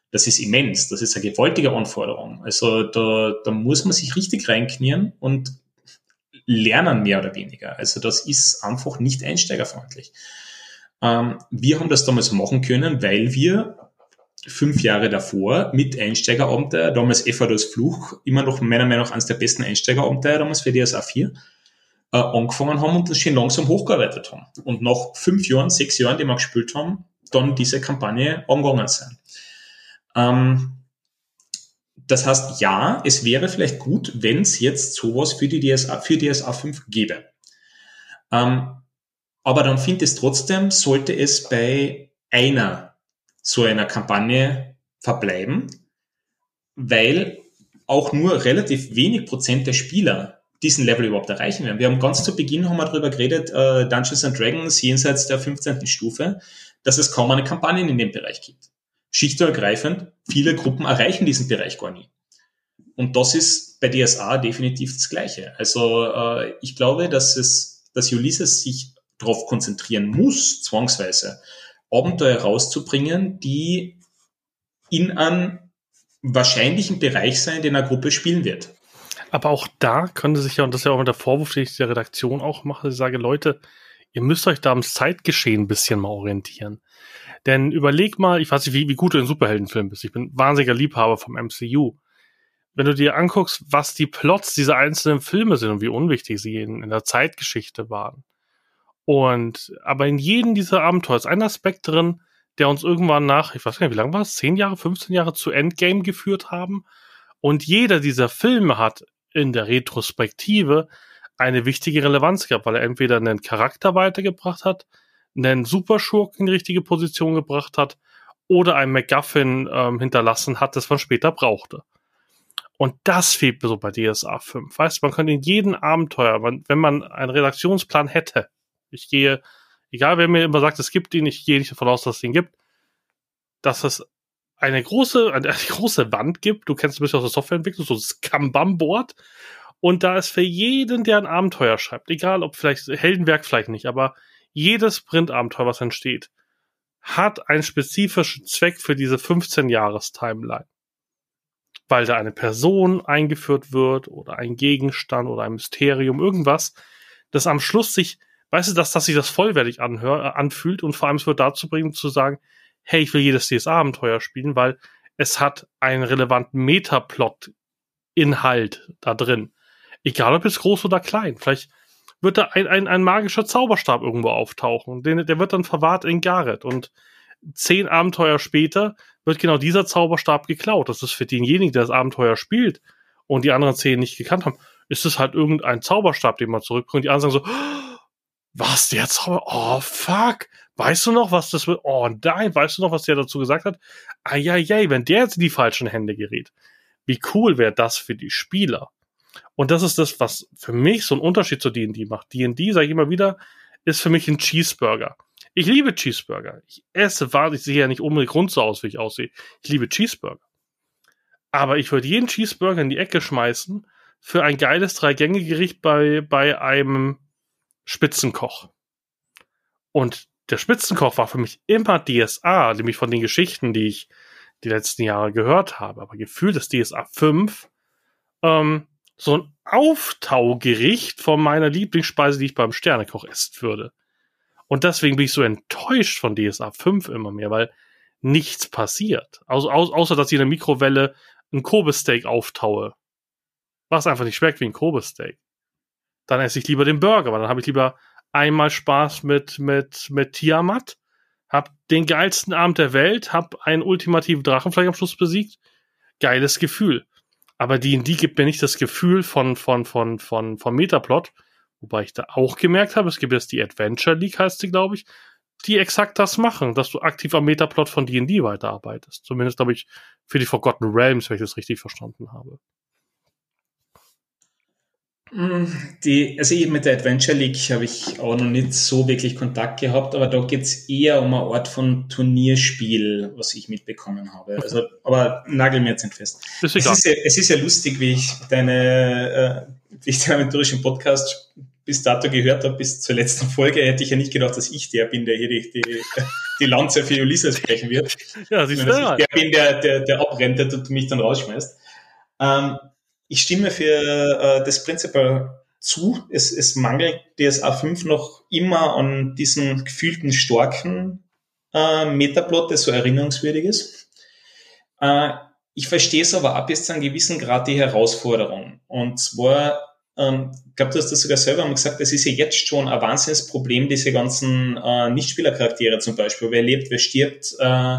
das ist immens. Das ist eine gewaltige Anforderung. Also da, da muss man sich richtig reinknien und lernen, mehr oder weniger. Also das ist einfach nicht einsteigerfreundlich. Ähm, wir haben das damals machen können, weil wir fünf Jahre davor mit Einsteigerabenteuer, damals Ephados Fluch, immer noch meiner Meinung nach eines der besten Einsteigerabenteuer damals für DSA 4, äh, angefangen haben und das schon langsam hochgearbeitet haben. Und nach fünf Jahren, sechs Jahren, die wir gespielt haben, dann diese Kampagne angegangen sind. Ähm, das heißt, ja, es wäre vielleicht gut, wenn es jetzt sowas für die DSA, für DSA 5 gäbe. Ähm, aber dann finde ich es trotzdem, sollte es bei einer so einer Kampagne verbleiben, weil auch nur relativ wenig Prozent der Spieler diesen Level überhaupt erreichen werden. Wir haben ganz zu Beginn haben wir darüber geredet, äh, Dungeons and Dragons jenseits der 15. Stufe, dass es kaum eine Kampagne in dem Bereich gibt. Schichtergreifend, viele Gruppen erreichen diesen Bereich gar nie. Und das ist bei DSA definitiv das Gleiche. Also äh, ich glaube, dass es, dass Ulysses sich darauf konzentrieren muss, zwangsweise, Abenteuer rauszubringen, die in einem wahrscheinlichen Bereich sein, den eine Gruppe spielen wird. Aber auch da könnte sich ja, und das ist ja auch der Vorwurf, den ich der Redaktion auch mache, ich sage, Leute, ihr müsst euch da am Zeitgeschehen ein bisschen mal orientieren. Denn überleg mal, ich weiß nicht, wie, wie gut du in Superheldenfilm bist. Ich bin wahnsinniger Liebhaber vom MCU. Wenn du dir anguckst, was die Plots dieser einzelnen Filme sind und wie unwichtig sie in, in der Zeitgeschichte waren, und aber in jedem dieser Abenteuer ist ein Aspekt drin, der uns irgendwann nach, ich weiß gar nicht, wie lange war es, 10 Jahre, 15 Jahre zu Endgame geführt haben. Und jeder dieser Filme hat in der Retrospektive eine wichtige Relevanz gehabt, weil er entweder einen Charakter weitergebracht hat, einen Superschurken in die richtige Position gebracht hat oder ein MacGuffin ähm, hinterlassen hat, das man später brauchte. Und das fehlt mir so bei DSA 5. Weißt du, man könnte in jedem Abenteuer, wenn man einen Redaktionsplan hätte, ich gehe, egal wer mir immer sagt, es gibt ihn, ich gehe nicht davon aus, dass es ihn gibt, dass es eine große, eine, große Wand gibt. Du kennst ein bisschen aus der Softwareentwicklung, so das Kanban-Board. Und da ist für jeden, der ein Abenteuer schreibt, egal ob vielleicht Heldenwerk vielleicht nicht, aber jedes Print-Abenteuer, was entsteht, hat einen spezifischen Zweck für diese 15-Jahres-Timeline. weil da eine Person eingeführt wird oder ein Gegenstand oder ein Mysterium, irgendwas, das am Schluss sich, weißt du, dass, dass sich das vollwertig anhör, äh, anfühlt und vor allem es wird dazu bringen, zu sagen, hey, ich will jedes DSA-Abenteuer spielen, weil es hat einen relevanten Metaplot-Inhalt da drin. Egal ob es groß oder klein. Vielleicht wird da ein, ein, ein magischer Zauberstab irgendwo auftauchen. Den, der wird dann verwahrt in Gareth. Und zehn Abenteuer später wird genau dieser Zauberstab geklaut. Das ist für denjenigen, der das Abenteuer spielt und die anderen zehn nicht gekannt haben, ist es halt irgendein Zauberstab, den man zurückbringt. Die anderen sagen so, was, der Zauber? Oh, fuck. Weißt du noch, was das? Oh, nein, weißt du noch, was der dazu gesagt hat? Eieiei, wenn der jetzt in die falschen Hände gerät. Wie cool wäre das für die Spieler? Und das ist das, was für mich so einen Unterschied zu D&D macht. D&D, sage ich immer wieder, ist für mich ein Cheeseburger. Ich liebe Cheeseburger. Ich esse wahr, ich sehe ja nicht unbedingt rund so aus, wie ich aussehe. Ich liebe Cheeseburger. Aber ich würde jeden Cheeseburger in die Ecke schmeißen für ein geiles Drei-Gänge-Gericht bei, bei einem Spitzenkoch. Und der Spitzenkoch war für mich immer DSA, nämlich von den Geschichten, die ich die letzten Jahre gehört habe. Aber gefühlt ist DSA 5 ähm, so ein Auftaugericht von meiner Lieblingsspeise, die ich beim Sternekoch essen würde. Und deswegen bin ich so enttäuscht von DSA 5 immer mehr, weil nichts passiert. Also, außer, dass ich in der Mikrowelle ein Kobe-Steak auftaue. Was einfach nicht schmeckt wie ein Kobe-Steak. Dann esse ich lieber den Burger, weil dann habe ich lieber einmal Spaß mit, mit, mit Tiamat, hab den geilsten Abend der Welt, hab einen ultimativen Drachen vielleicht am Schluss besiegt. Geiles Gefühl. Aber die gibt mir nicht das Gefühl von, von, von, von, von Metaplot, Wobei ich da auch gemerkt habe, es gibt jetzt die Adventure League, heißt sie, glaube ich, die exakt das machen, dass du aktiv am Metaplot von D&D weiterarbeitest. Zumindest, glaube ich, für die Forgotten Realms, wenn ich das richtig verstanden habe. Mm, die, also eben mit der Adventure League habe ich auch noch nicht so wirklich Kontakt gehabt, aber da geht es eher um eine Art von Turnierspiel, was ich mitbekommen habe. Also, aber nagel mir jetzt nicht fest. Es ist, ja, es ist ja lustig, wie ich deine, äh, wie ich den aventurischen Podcast bis dato gehört habe, bis zur letzten Folge, hätte ich ja nicht gedacht, dass ich der bin, der hier die, die, die Lanze für Ulysses sprechen wird. Ja, siehst du Ich der bin, der, der, der abrennt, der du mich dann rausschmeißt. Ähm, ich stimme für äh, das Principal zu. Es, es mangelt DSA 5 noch immer an diesen gefühlten starken äh, Metaplot, der so erinnerungswürdig ist. Äh, ich verstehe es aber ab bis zu einem gewissen Grad die Herausforderung. Und zwar ähm, ich glaube, du hast das sogar selber mal gesagt, das ist ja jetzt schon ein Wahnsinnsproblem, diese ganzen äh, Nichtspielercharaktere zum Beispiel. Wer lebt, wer stirbt, äh,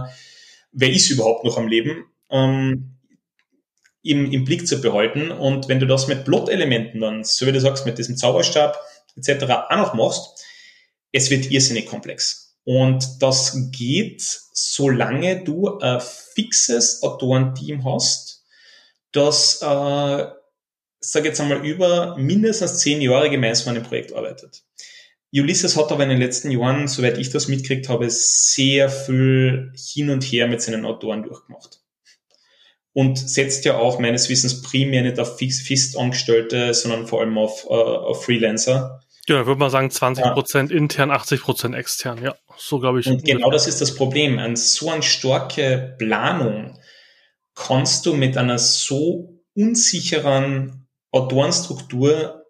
wer ist überhaupt noch am Leben, ähm, im, im Blick zu behalten. Und wenn du das mit Plot-Elementen dann, so wie du sagst, mit diesem Zauberstab etc. auch noch machst, es wird irrsinnig komplex. Und das geht, solange du ein fixes Autorenteam hast, das äh, sage jetzt einmal, über mindestens zehn Jahre gemeinsam an dem Projekt arbeitet. Ulysses hat aber in den letzten Jahren, soweit ich das mitkriegt habe, sehr viel hin und her mit seinen Autoren durchgemacht. Und setzt ja auch meines Wissens primär nicht auf Festangestellte, sondern vor allem auf, uh, auf Freelancer. Ja, würde man sagen 20% ja. intern, 80% extern. Ja, so glaube ich. Und genau das ist das Problem. An so eine starke Planung kannst du mit einer so unsicheren Autorenstruktur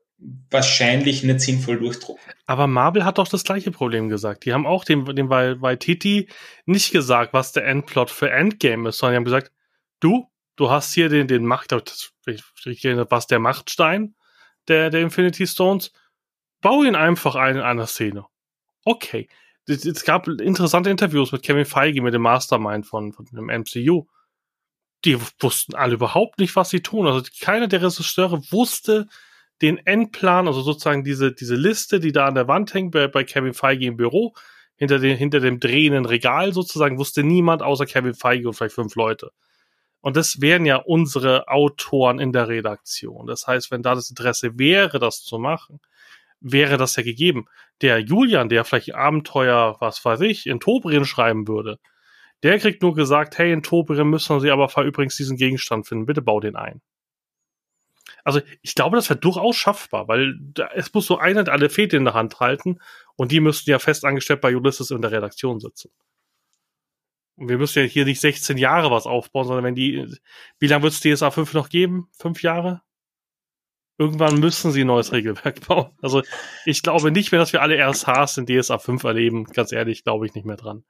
wahrscheinlich nicht sinnvoll durchdrucken. Aber Marvel hat doch das gleiche Problem gesagt. Die haben auch dem, dem Waititi nicht gesagt, was der Endplot für Endgame ist, sondern die haben gesagt, du, du hast hier den, den Macht, was der Machtstein der, der Infinity Stones, bau ihn einfach ein in einer Szene. Okay. Es gab interessante Interviews mit Kevin Feige, mit dem Mastermind von, von dem MCU die wussten alle überhaupt nicht, was sie tun. Also keiner der Regisseure wusste den Endplan, also sozusagen diese, diese Liste, die da an der Wand hängt bei, bei Kevin Feige im Büro, hinter, den, hinter dem drehenden Regal sozusagen, wusste niemand außer Kevin Feige und vielleicht fünf Leute. Und das wären ja unsere Autoren in der Redaktion. Das heißt, wenn da das Interesse wäre, das zu machen, wäre das ja gegeben. Der Julian, der vielleicht Abenteuer, was weiß ich, in Tobrien schreiben würde, der kriegt nur gesagt, hey, in Tobrien müssen Sie aber übrigens diesen Gegenstand finden, bitte bau den ein. Also ich glaube, das wäre durchaus schaffbar, weil es muss so einer alle Fäden in der Hand halten und die müssten ja fest angestellt bei Ulysses in der Redaktion sitzen. Wir müssen ja hier nicht 16 Jahre was aufbauen, sondern wenn die, wie lange wird es DSA 5 noch geben? Fünf Jahre? Irgendwann müssen sie ein neues Regelwerk bauen. Also ich glaube nicht mehr, dass wir alle RSHs in DSA 5 erleben. Ganz ehrlich, glaube ich nicht mehr dran.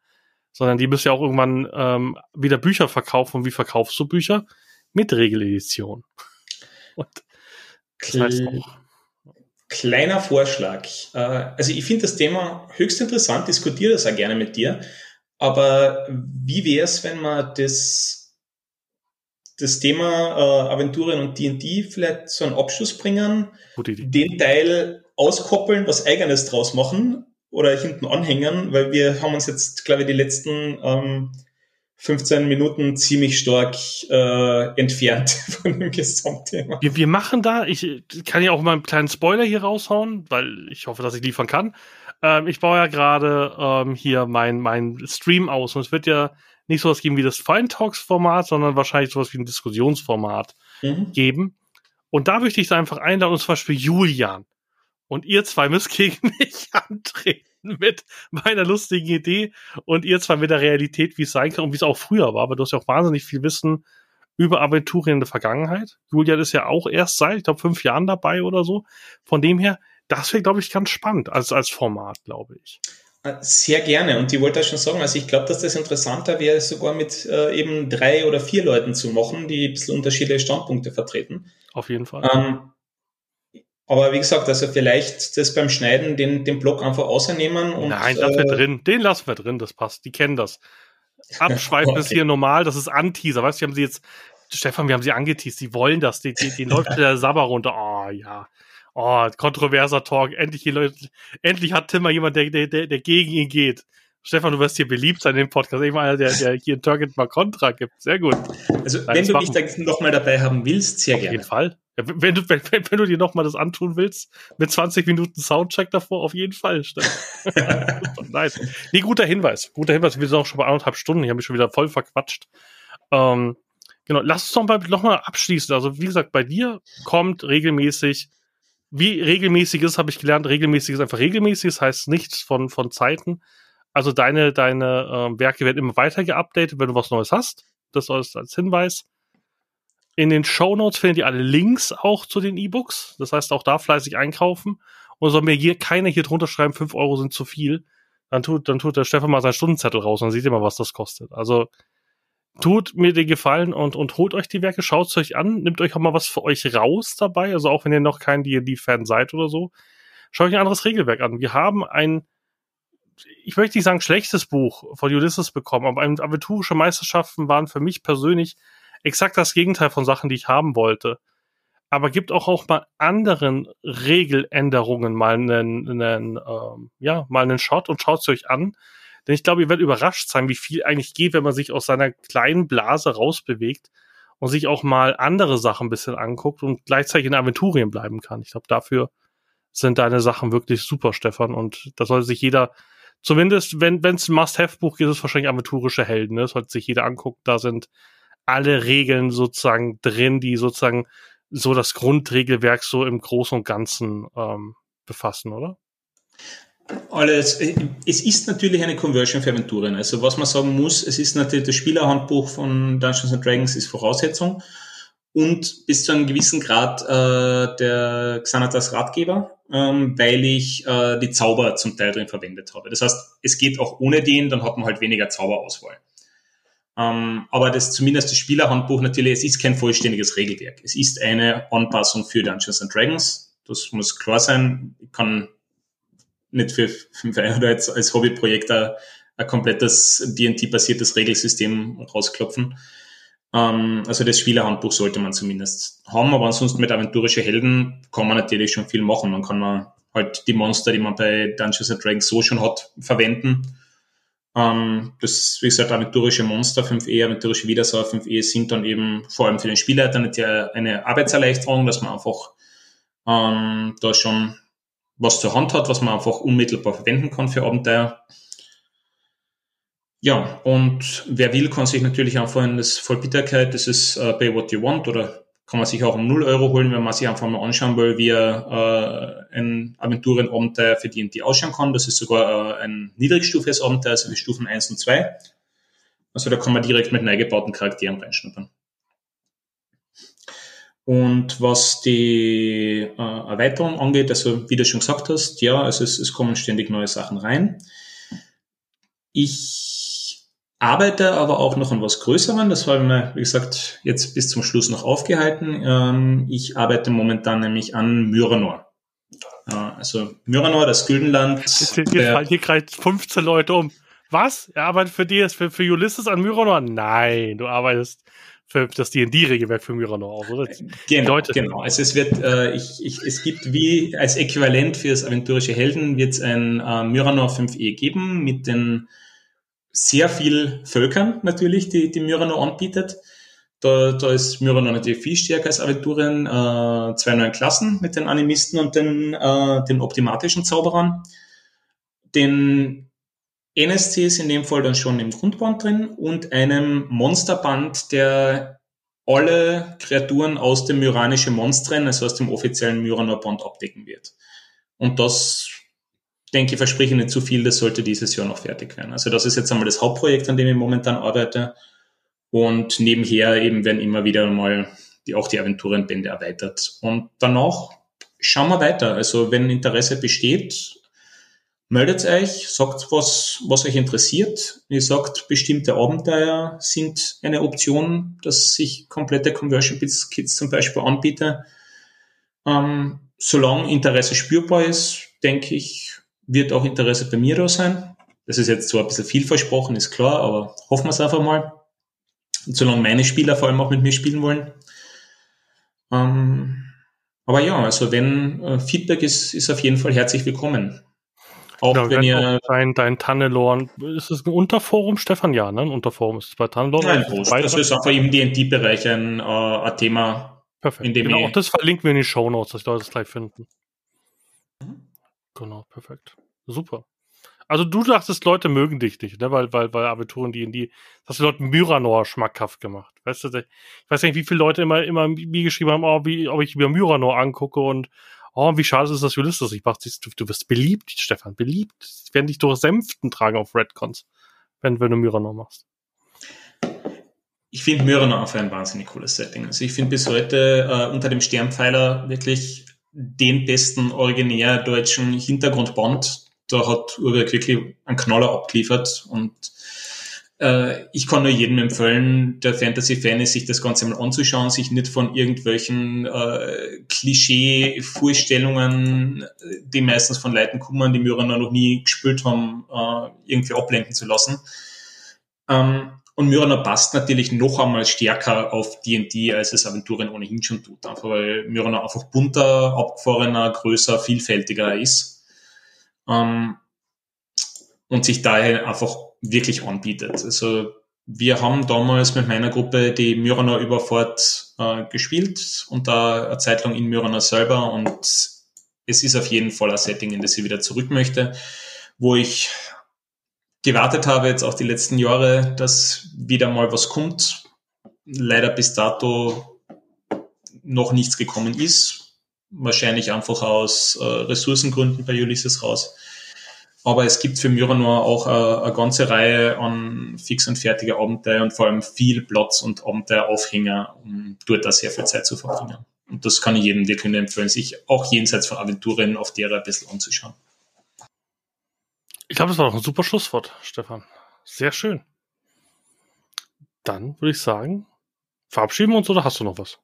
Sondern die müssen ja auch irgendwann ähm, wieder Bücher verkaufen. Und wie verkaufst du Bücher? Mit Regeledition. Und das heißt auch, Kleiner Vorschlag. Äh, also ich finde das Thema höchst interessant, diskutiere das auch gerne mit dir. Aber wie wäre es, wenn man das, das Thema äh, Aventurien und D&D vielleicht zu einem Abschluss bringen, den Teil auskoppeln, was Eigenes draus machen oder hinten anhängen, weil wir haben uns jetzt, glaube ich, die letzten ähm, 15 Minuten ziemlich stark äh, entfernt von dem Gesamtthema. Wir, wir machen da, ich kann ja auch mal einen kleinen Spoiler hier raushauen, weil ich hoffe, dass ich liefern kann. Ähm, ich baue ja gerade ähm, hier mein, mein Stream aus und es wird ja nicht sowas geben wie das Fine Talks Format, sondern wahrscheinlich sowas wie ein Diskussionsformat mhm. geben. Und da möchte ich da einfach einladen, und zum Beispiel Julian. Und ihr zwei müsst gegen mich antreten mit meiner lustigen Idee und ihr zwar mit der Realität, wie es sein kann und wie es auch früher war, aber du hast ja auch wahnsinnig viel Wissen über Aventurien in der Vergangenheit. Julian ist ja auch erst seit, ich glaube, fünf Jahren dabei oder so. Von dem her, das wäre, glaube ich, ganz spannend als, als Format, glaube ich. Äh, sehr gerne. Und ich wollte auch schon sagen, also ich glaube, dass das interessanter wäre, sogar mit äh, eben drei oder vier Leuten zu machen, die ein bisschen unterschiedliche Standpunkte vertreten. Auf jeden Fall. Ähm, aber wie gesagt, also vielleicht das beim Schneiden den, den Block einfach außernehmen und. Nein, lassen wir äh, drin. Den lassen wir drin, das passt. Die kennen das. Abschweifen okay. ist hier normal, das ist Anteaser. Weißt du, haben sie jetzt, Stefan, wir haben sie angeteased, die wollen das, die, die, die läuft der Sabber runter. Oh ja. Oh, kontroverser Talk. Endlich, Leute, endlich hat Tim mal jemand, der, der, der, gegen ihn geht. Stefan, du wirst hier beliebt sein im Podcast. Ich meine, der, der hier in Target mal Kontra gibt. Sehr gut. Also, Nein, wenn du machen. mich da nochmal dabei haben willst, sehr Auf gerne. Auf jeden Fall. Wenn, du, wenn, wenn du dir nochmal das antun willst, mit 20 Minuten Soundcheck davor, auf jeden Fall. nice. Nee, guter Hinweis. Guter Hinweis. Wir sind auch schon bei anderthalb Stunden. Ich habe mich schon wieder voll verquatscht. Ähm, genau. Lass uns doch mal, noch mal abschließen. Also, wie gesagt, bei dir kommt regelmäßig wie regelmäßig ist, habe ich gelernt, regelmäßig ist einfach regelmäßig, das heißt nichts von, von Zeiten. Also deine, deine äh, Werke werden immer weiter geupdatet, wenn du was Neues hast. Das als, als Hinweis. In den Show Notes findet ihr alle Links auch zu den E-Books. Das heißt, auch da fleißig einkaufen. Und soll mir hier keiner hier drunter schreiben, fünf Euro sind zu viel. Dann tut, dann tut der Stefan mal seinen Stundenzettel raus und dann seht ihr mal, was das kostet. Also tut mir den Gefallen und, und holt euch die Werke, schaut es euch an, nimmt euch auch mal was für euch raus dabei. Also auch wenn ihr noch kein D&D-Fan seid oder so. Schaut euch ein anderes Regelwerk an. Wir haben ein ich möchte nicht sagen schlechtes Buch von Ulysses bekommen, aber aventurische Meisterschaften waren für mich persönlich exakt das Gegenteil von Sachen, die ich haben wollte. Aber gibt auch auch mal anderen Regeländerungen mal einen, einen ähm, ja, mal einen Shot und schaut es euch an. Denn ich glaube, ihr werdet überrascht sein, wie viel eigentlich geht, wenn man sich aus seiner kleinen Blase rausbewegt und sich auch mal andere Sachen ein bisschen anguckt und gleichzeitig in Aventurien bleiben kann. Ich glaube, dafür sind deine Sachen wirklich super, Stefan. Und da sollte sich jeder zumindest, wenn es ein Must-Have-Buch gibt, ist es wahrscheinlich aventurische Helden. Ne? Das sollte sich jeder angucken. Da sind alle Regeln sozusagen drin, die sozusagen so das Grundregelwerk so im Großen und Ganzen ähm, befassen, oder? Alles. Es ist natürlich eine Conversion für Aventurien. Also was man sagen muss, es ist natürlich das Spielerhandbuch von Dungeons and Dragons ist Voraussetzung und bis zu einem gewissen Grad äh, der Xanatas Ratgeber, ähm, weil ich äh, die Zauber zum Teil drin verwendet habe. Das heißt, es geht auch ohne den, dann hat man halt weniger Zauberauswahl. Ähm, aber das zumindest das Spielerhandbuch natürlich, es ist kein vollständiges Regelwerk. Es ist eine Anpassung für Dungeons and Dragons. Das muss klar sein. Ich kann nicht für fünf Euro jetzt als Hobbyprojekt ein, ein komplettes DNT-basiertes Regelsystem rausklopfen. Ähm, also das Spielerhandbuch sollte man zumindest haben, aber ansonsten mit aventurische Helden kann man natürlich schon viel machen. Man kann man halt die Monster, die man bei Dungeons and Dragons so schon hat, verwenden. Ähm, das, wie gesagt, aventurische Monster 5e, aventurische Widersacher 5e sind dann eben vor allem für den Spieler eine, eine Arbeitserleichterung, dass man einfach ähm, da schon was zur Hand hat, was man einfach unmittelbar verwenden kann für Abenteuer. Ja, und wer will, kann sich natürlich einfach in das Vollbitterkeit, das ist uh, Pay What You Want oder kann man sich auch um 0 Euro holen, wenn man sich einfach mal anschauen will, wie uh, ein Aventurenabenteuer für D&D ausschauen kann. Das ist sogar uh, ein niedrigstufiges Abenteuer, also die Stufen 1 und 2. Also da kann man direkt mit neu gebauten Charakteren reinschnuppern. Und was die äh, Erweiterung angeht, also wie du schon gesagt hast, ja, also es, es kommen ständig neue Sachen rein. Ich arbeite aber auch noch an was Größerem. Das habe ich mir, wie gesagt, jetzt bis zum Schluss noch aufgehalten. Ähm, ich arbeite momentan nämlich an Myranor. Ja, also Myranor, das Güldenland. Jetzt, jetzt fallen hier gerade 15 Leute um. Was? Er arbeitet für dich, für, für Ulysses an Myranor? Nein, du arbeitest für das D&D-Regelwerk für Myranor auch, oder? Genau, genau. Also es wird, äh, ich, ich, es gibt wie als Äquivalent für das aventurische Helden wird es ein äh, Myranor 5e geben mit den sehr viel Völkern natürlich, die, die Myranor anbietet. Da, da ist Myranor natürlich viel stärker als Aventurien. Äh, zwei neue Klassen mit den Animisten und den, äh, den optimatischen Zauberern. Den NSC ist in dem Fall dann schon im Grundband drin und einem Monsterband, der alle Kreaturen aus dem myranischen Monstren, also aus dem offiziellen Myranor-Band abdecken wird. Und das, denke ich, verspreche nicht zu viel, das sollte dieses Jahr noch fertig werden. Also das ist jetzt einmal das Hauptprojekt, an dem ich momentan arbeite. Und nebenher eben werden immer wieder mal die, auch die Aventurenbände erweitert. Und danach schauen wir weiter. Also wenn Interesse besteht, meldet euch, sagt, was, was euch interessiert. Ihr sagt, bestimmte Abenteuer sind eine Option, dass sich komplette Conversion Kits zum Beispiel anbiete. Ähm, solange Interesse spürbar ist, denke ich, wird auch Interesse bei mir da sein. Das ist jetzt zwar ein bisschen viel versprochen, ist klar, aber hoffen wir es einfach mal. Und solange meine Spieler vor allem auch mit mir spielen wollen. Ähm, aber ja, also wenn äh, Feedback ist, ist auf jeden Fall herzlich willkommen. Auch genau, wenn ihr. Dein, dein Tannelorn, ist es ein Unterforum, Stefan? Ja, ne? Ein Unterforum ist es bei Tannelorn. Nein, das ist einfach im D&D-Bereich ein, äh, ein Thema. Perfekt. In dem genau, auch das verlinken wir in die Show Notes, dass die Leute es gleich finden. Mhm. Genau, perfekt. Super. Also du dachtest, Leute mögen dich nicht, ne? weil, weil, weil Aventuren D&D, das hast du dort Myranor schmackhaft gemacht. Weißt du, ich weiß nicht, wie viele Leute immer, immer mir geschrieben haben, oh, wie, ob ich mir Myranor angucke und oh, wie schade ist es, dass Ulysses ich macht. Du, du wirst beliebt, Stefan, beliebt. Sie werden dich durch Sänften tragen auf Redcons, wenn, wenn du Myranor machst. Ich finde Myranor einfach ein wahnsinnig cooles Setting. Also ich finde bis heute äh, unter dem Sternpfeiler wirklich den besten originär deutschen Hintergrundband. Da hat Urwerk wirklich einen Knaller abgeliefert und äh, ich kann nur jedem empfehlen, der Fantasy-Fan ist, sich das Ganze mal anzuschauen, sich nicht von irgendwelchen äh, Klischee-Vorstellungen, die meistens von Leuten kommen, die Myranor noch nie gespielt haben, äh, irgendwie ablenken zu lassen. Ähm, und Myranor passt natürlich noch einmal stärker auf D&D, als es Aventurien ohnehin schon tut. Einfach weil Myranor einfach bunter, abgefahrener, größer, vielfältiger ist. Ähm, und sich daher einfach wirklich anbietet. Also wir haben damals mit meiner Gruppe die Myranor Überfahrt äh, gespielt und da eine Zeit lang in Myranor selber und es ist auf jeden Fall ein Setting, in das ich wieder zurück möchte, wo ich gewartet habe jetzt auch die letzten Jahre, dass wieder mal was kommt. Leider bis dato noch nichts gekommen ist. Wahrscheinlich einfach aus äh, Ressourcengründen bei Ulysses raus. Aber es gibt für Myranor auch eine, eine ganze Reihe an fix und fertige Abenteuer und vor allem viel Platz und Abenteueraufhänger, um dort da sehr viel Zeit zu verbringen. Und das kann ich jedem wirklich nur empfehlen, sich auch jenseits von Aventuren auf derer ein bisschen anzuschauen. Ich glaube, das war doch ein super Schlusswort, Stefan. Sehr schön. Dann würde ich sagen, verabschieden wir uns oder hast du noch was?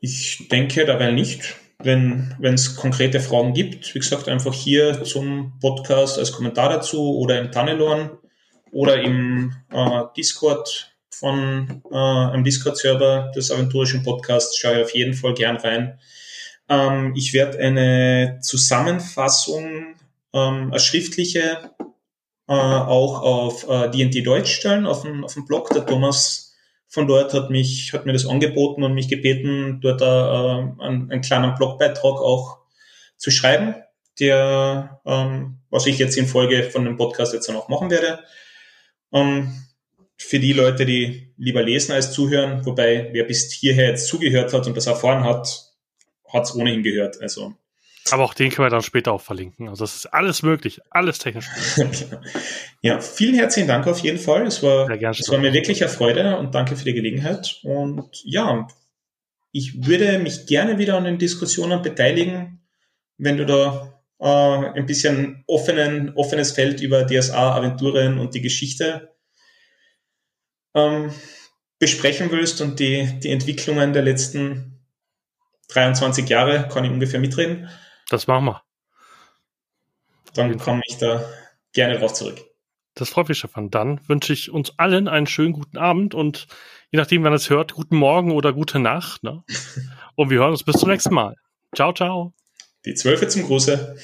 Ich denke dabei nicht wenn es konkrete Fragen gibt, wie gesagt, einfach hier zum Podcast als Kommentar dazu oder im Tannelorn oder im äh, Discord von äh, einem Discord-Server des aventurischen Podcasts, schaue ich auf jeden Fall gern rein. Ähm, ich werde eine Zusammenfassung ähm, als schriftliche äh, auch auf äh, D&D Deutsch stellen, auf dem, auf dem Blog. Der Thomas von dort hat mich, hat mir das angeboten und mich gebeten, dort äh, einen, einen kleinen Blogbeitrag auch zu schreiben, der, ähm, was ich jetzt in Folge von dem Podcast jetzt auch machen werde. Ähm, für die Leute, die lieber lesen als zuhören, wobei wer bis hierher jetzt zugehört hat und das erfahren hat, hat es ohnehin gehört. Also Aber auch den können wir dann später auch verlinken. Also das ist alles möglich, alles technisch. ja, vielen herzlichen Dank auf jeden Fall. Es war, es war mir wirklich eine Freude und danke für die Gelegenheit. Und ja, ich würde mich gerne wieder an den Diskussionen beteiligen, wenn du da äh, ein bisschen offenen, offenes Feld über DSA, Aventuren und die Geschichte ähm, besprechen willst und die, die Entwicklungen der letzten 23 Jahre, kann ich ungefähr mitreden. Das machen wir. Dann komme ich da gerne drauf zurück. Das freut mich, Stefan. Dann wünsche ich uns allen einen schönen guten Abend und je nachdem, wann es hört, guten Morgen oder gute Nacht. Ne? Und wir hören uns bis zum nächsten Mal. Ciao, ciao. Die Zwölfe zum Gruße.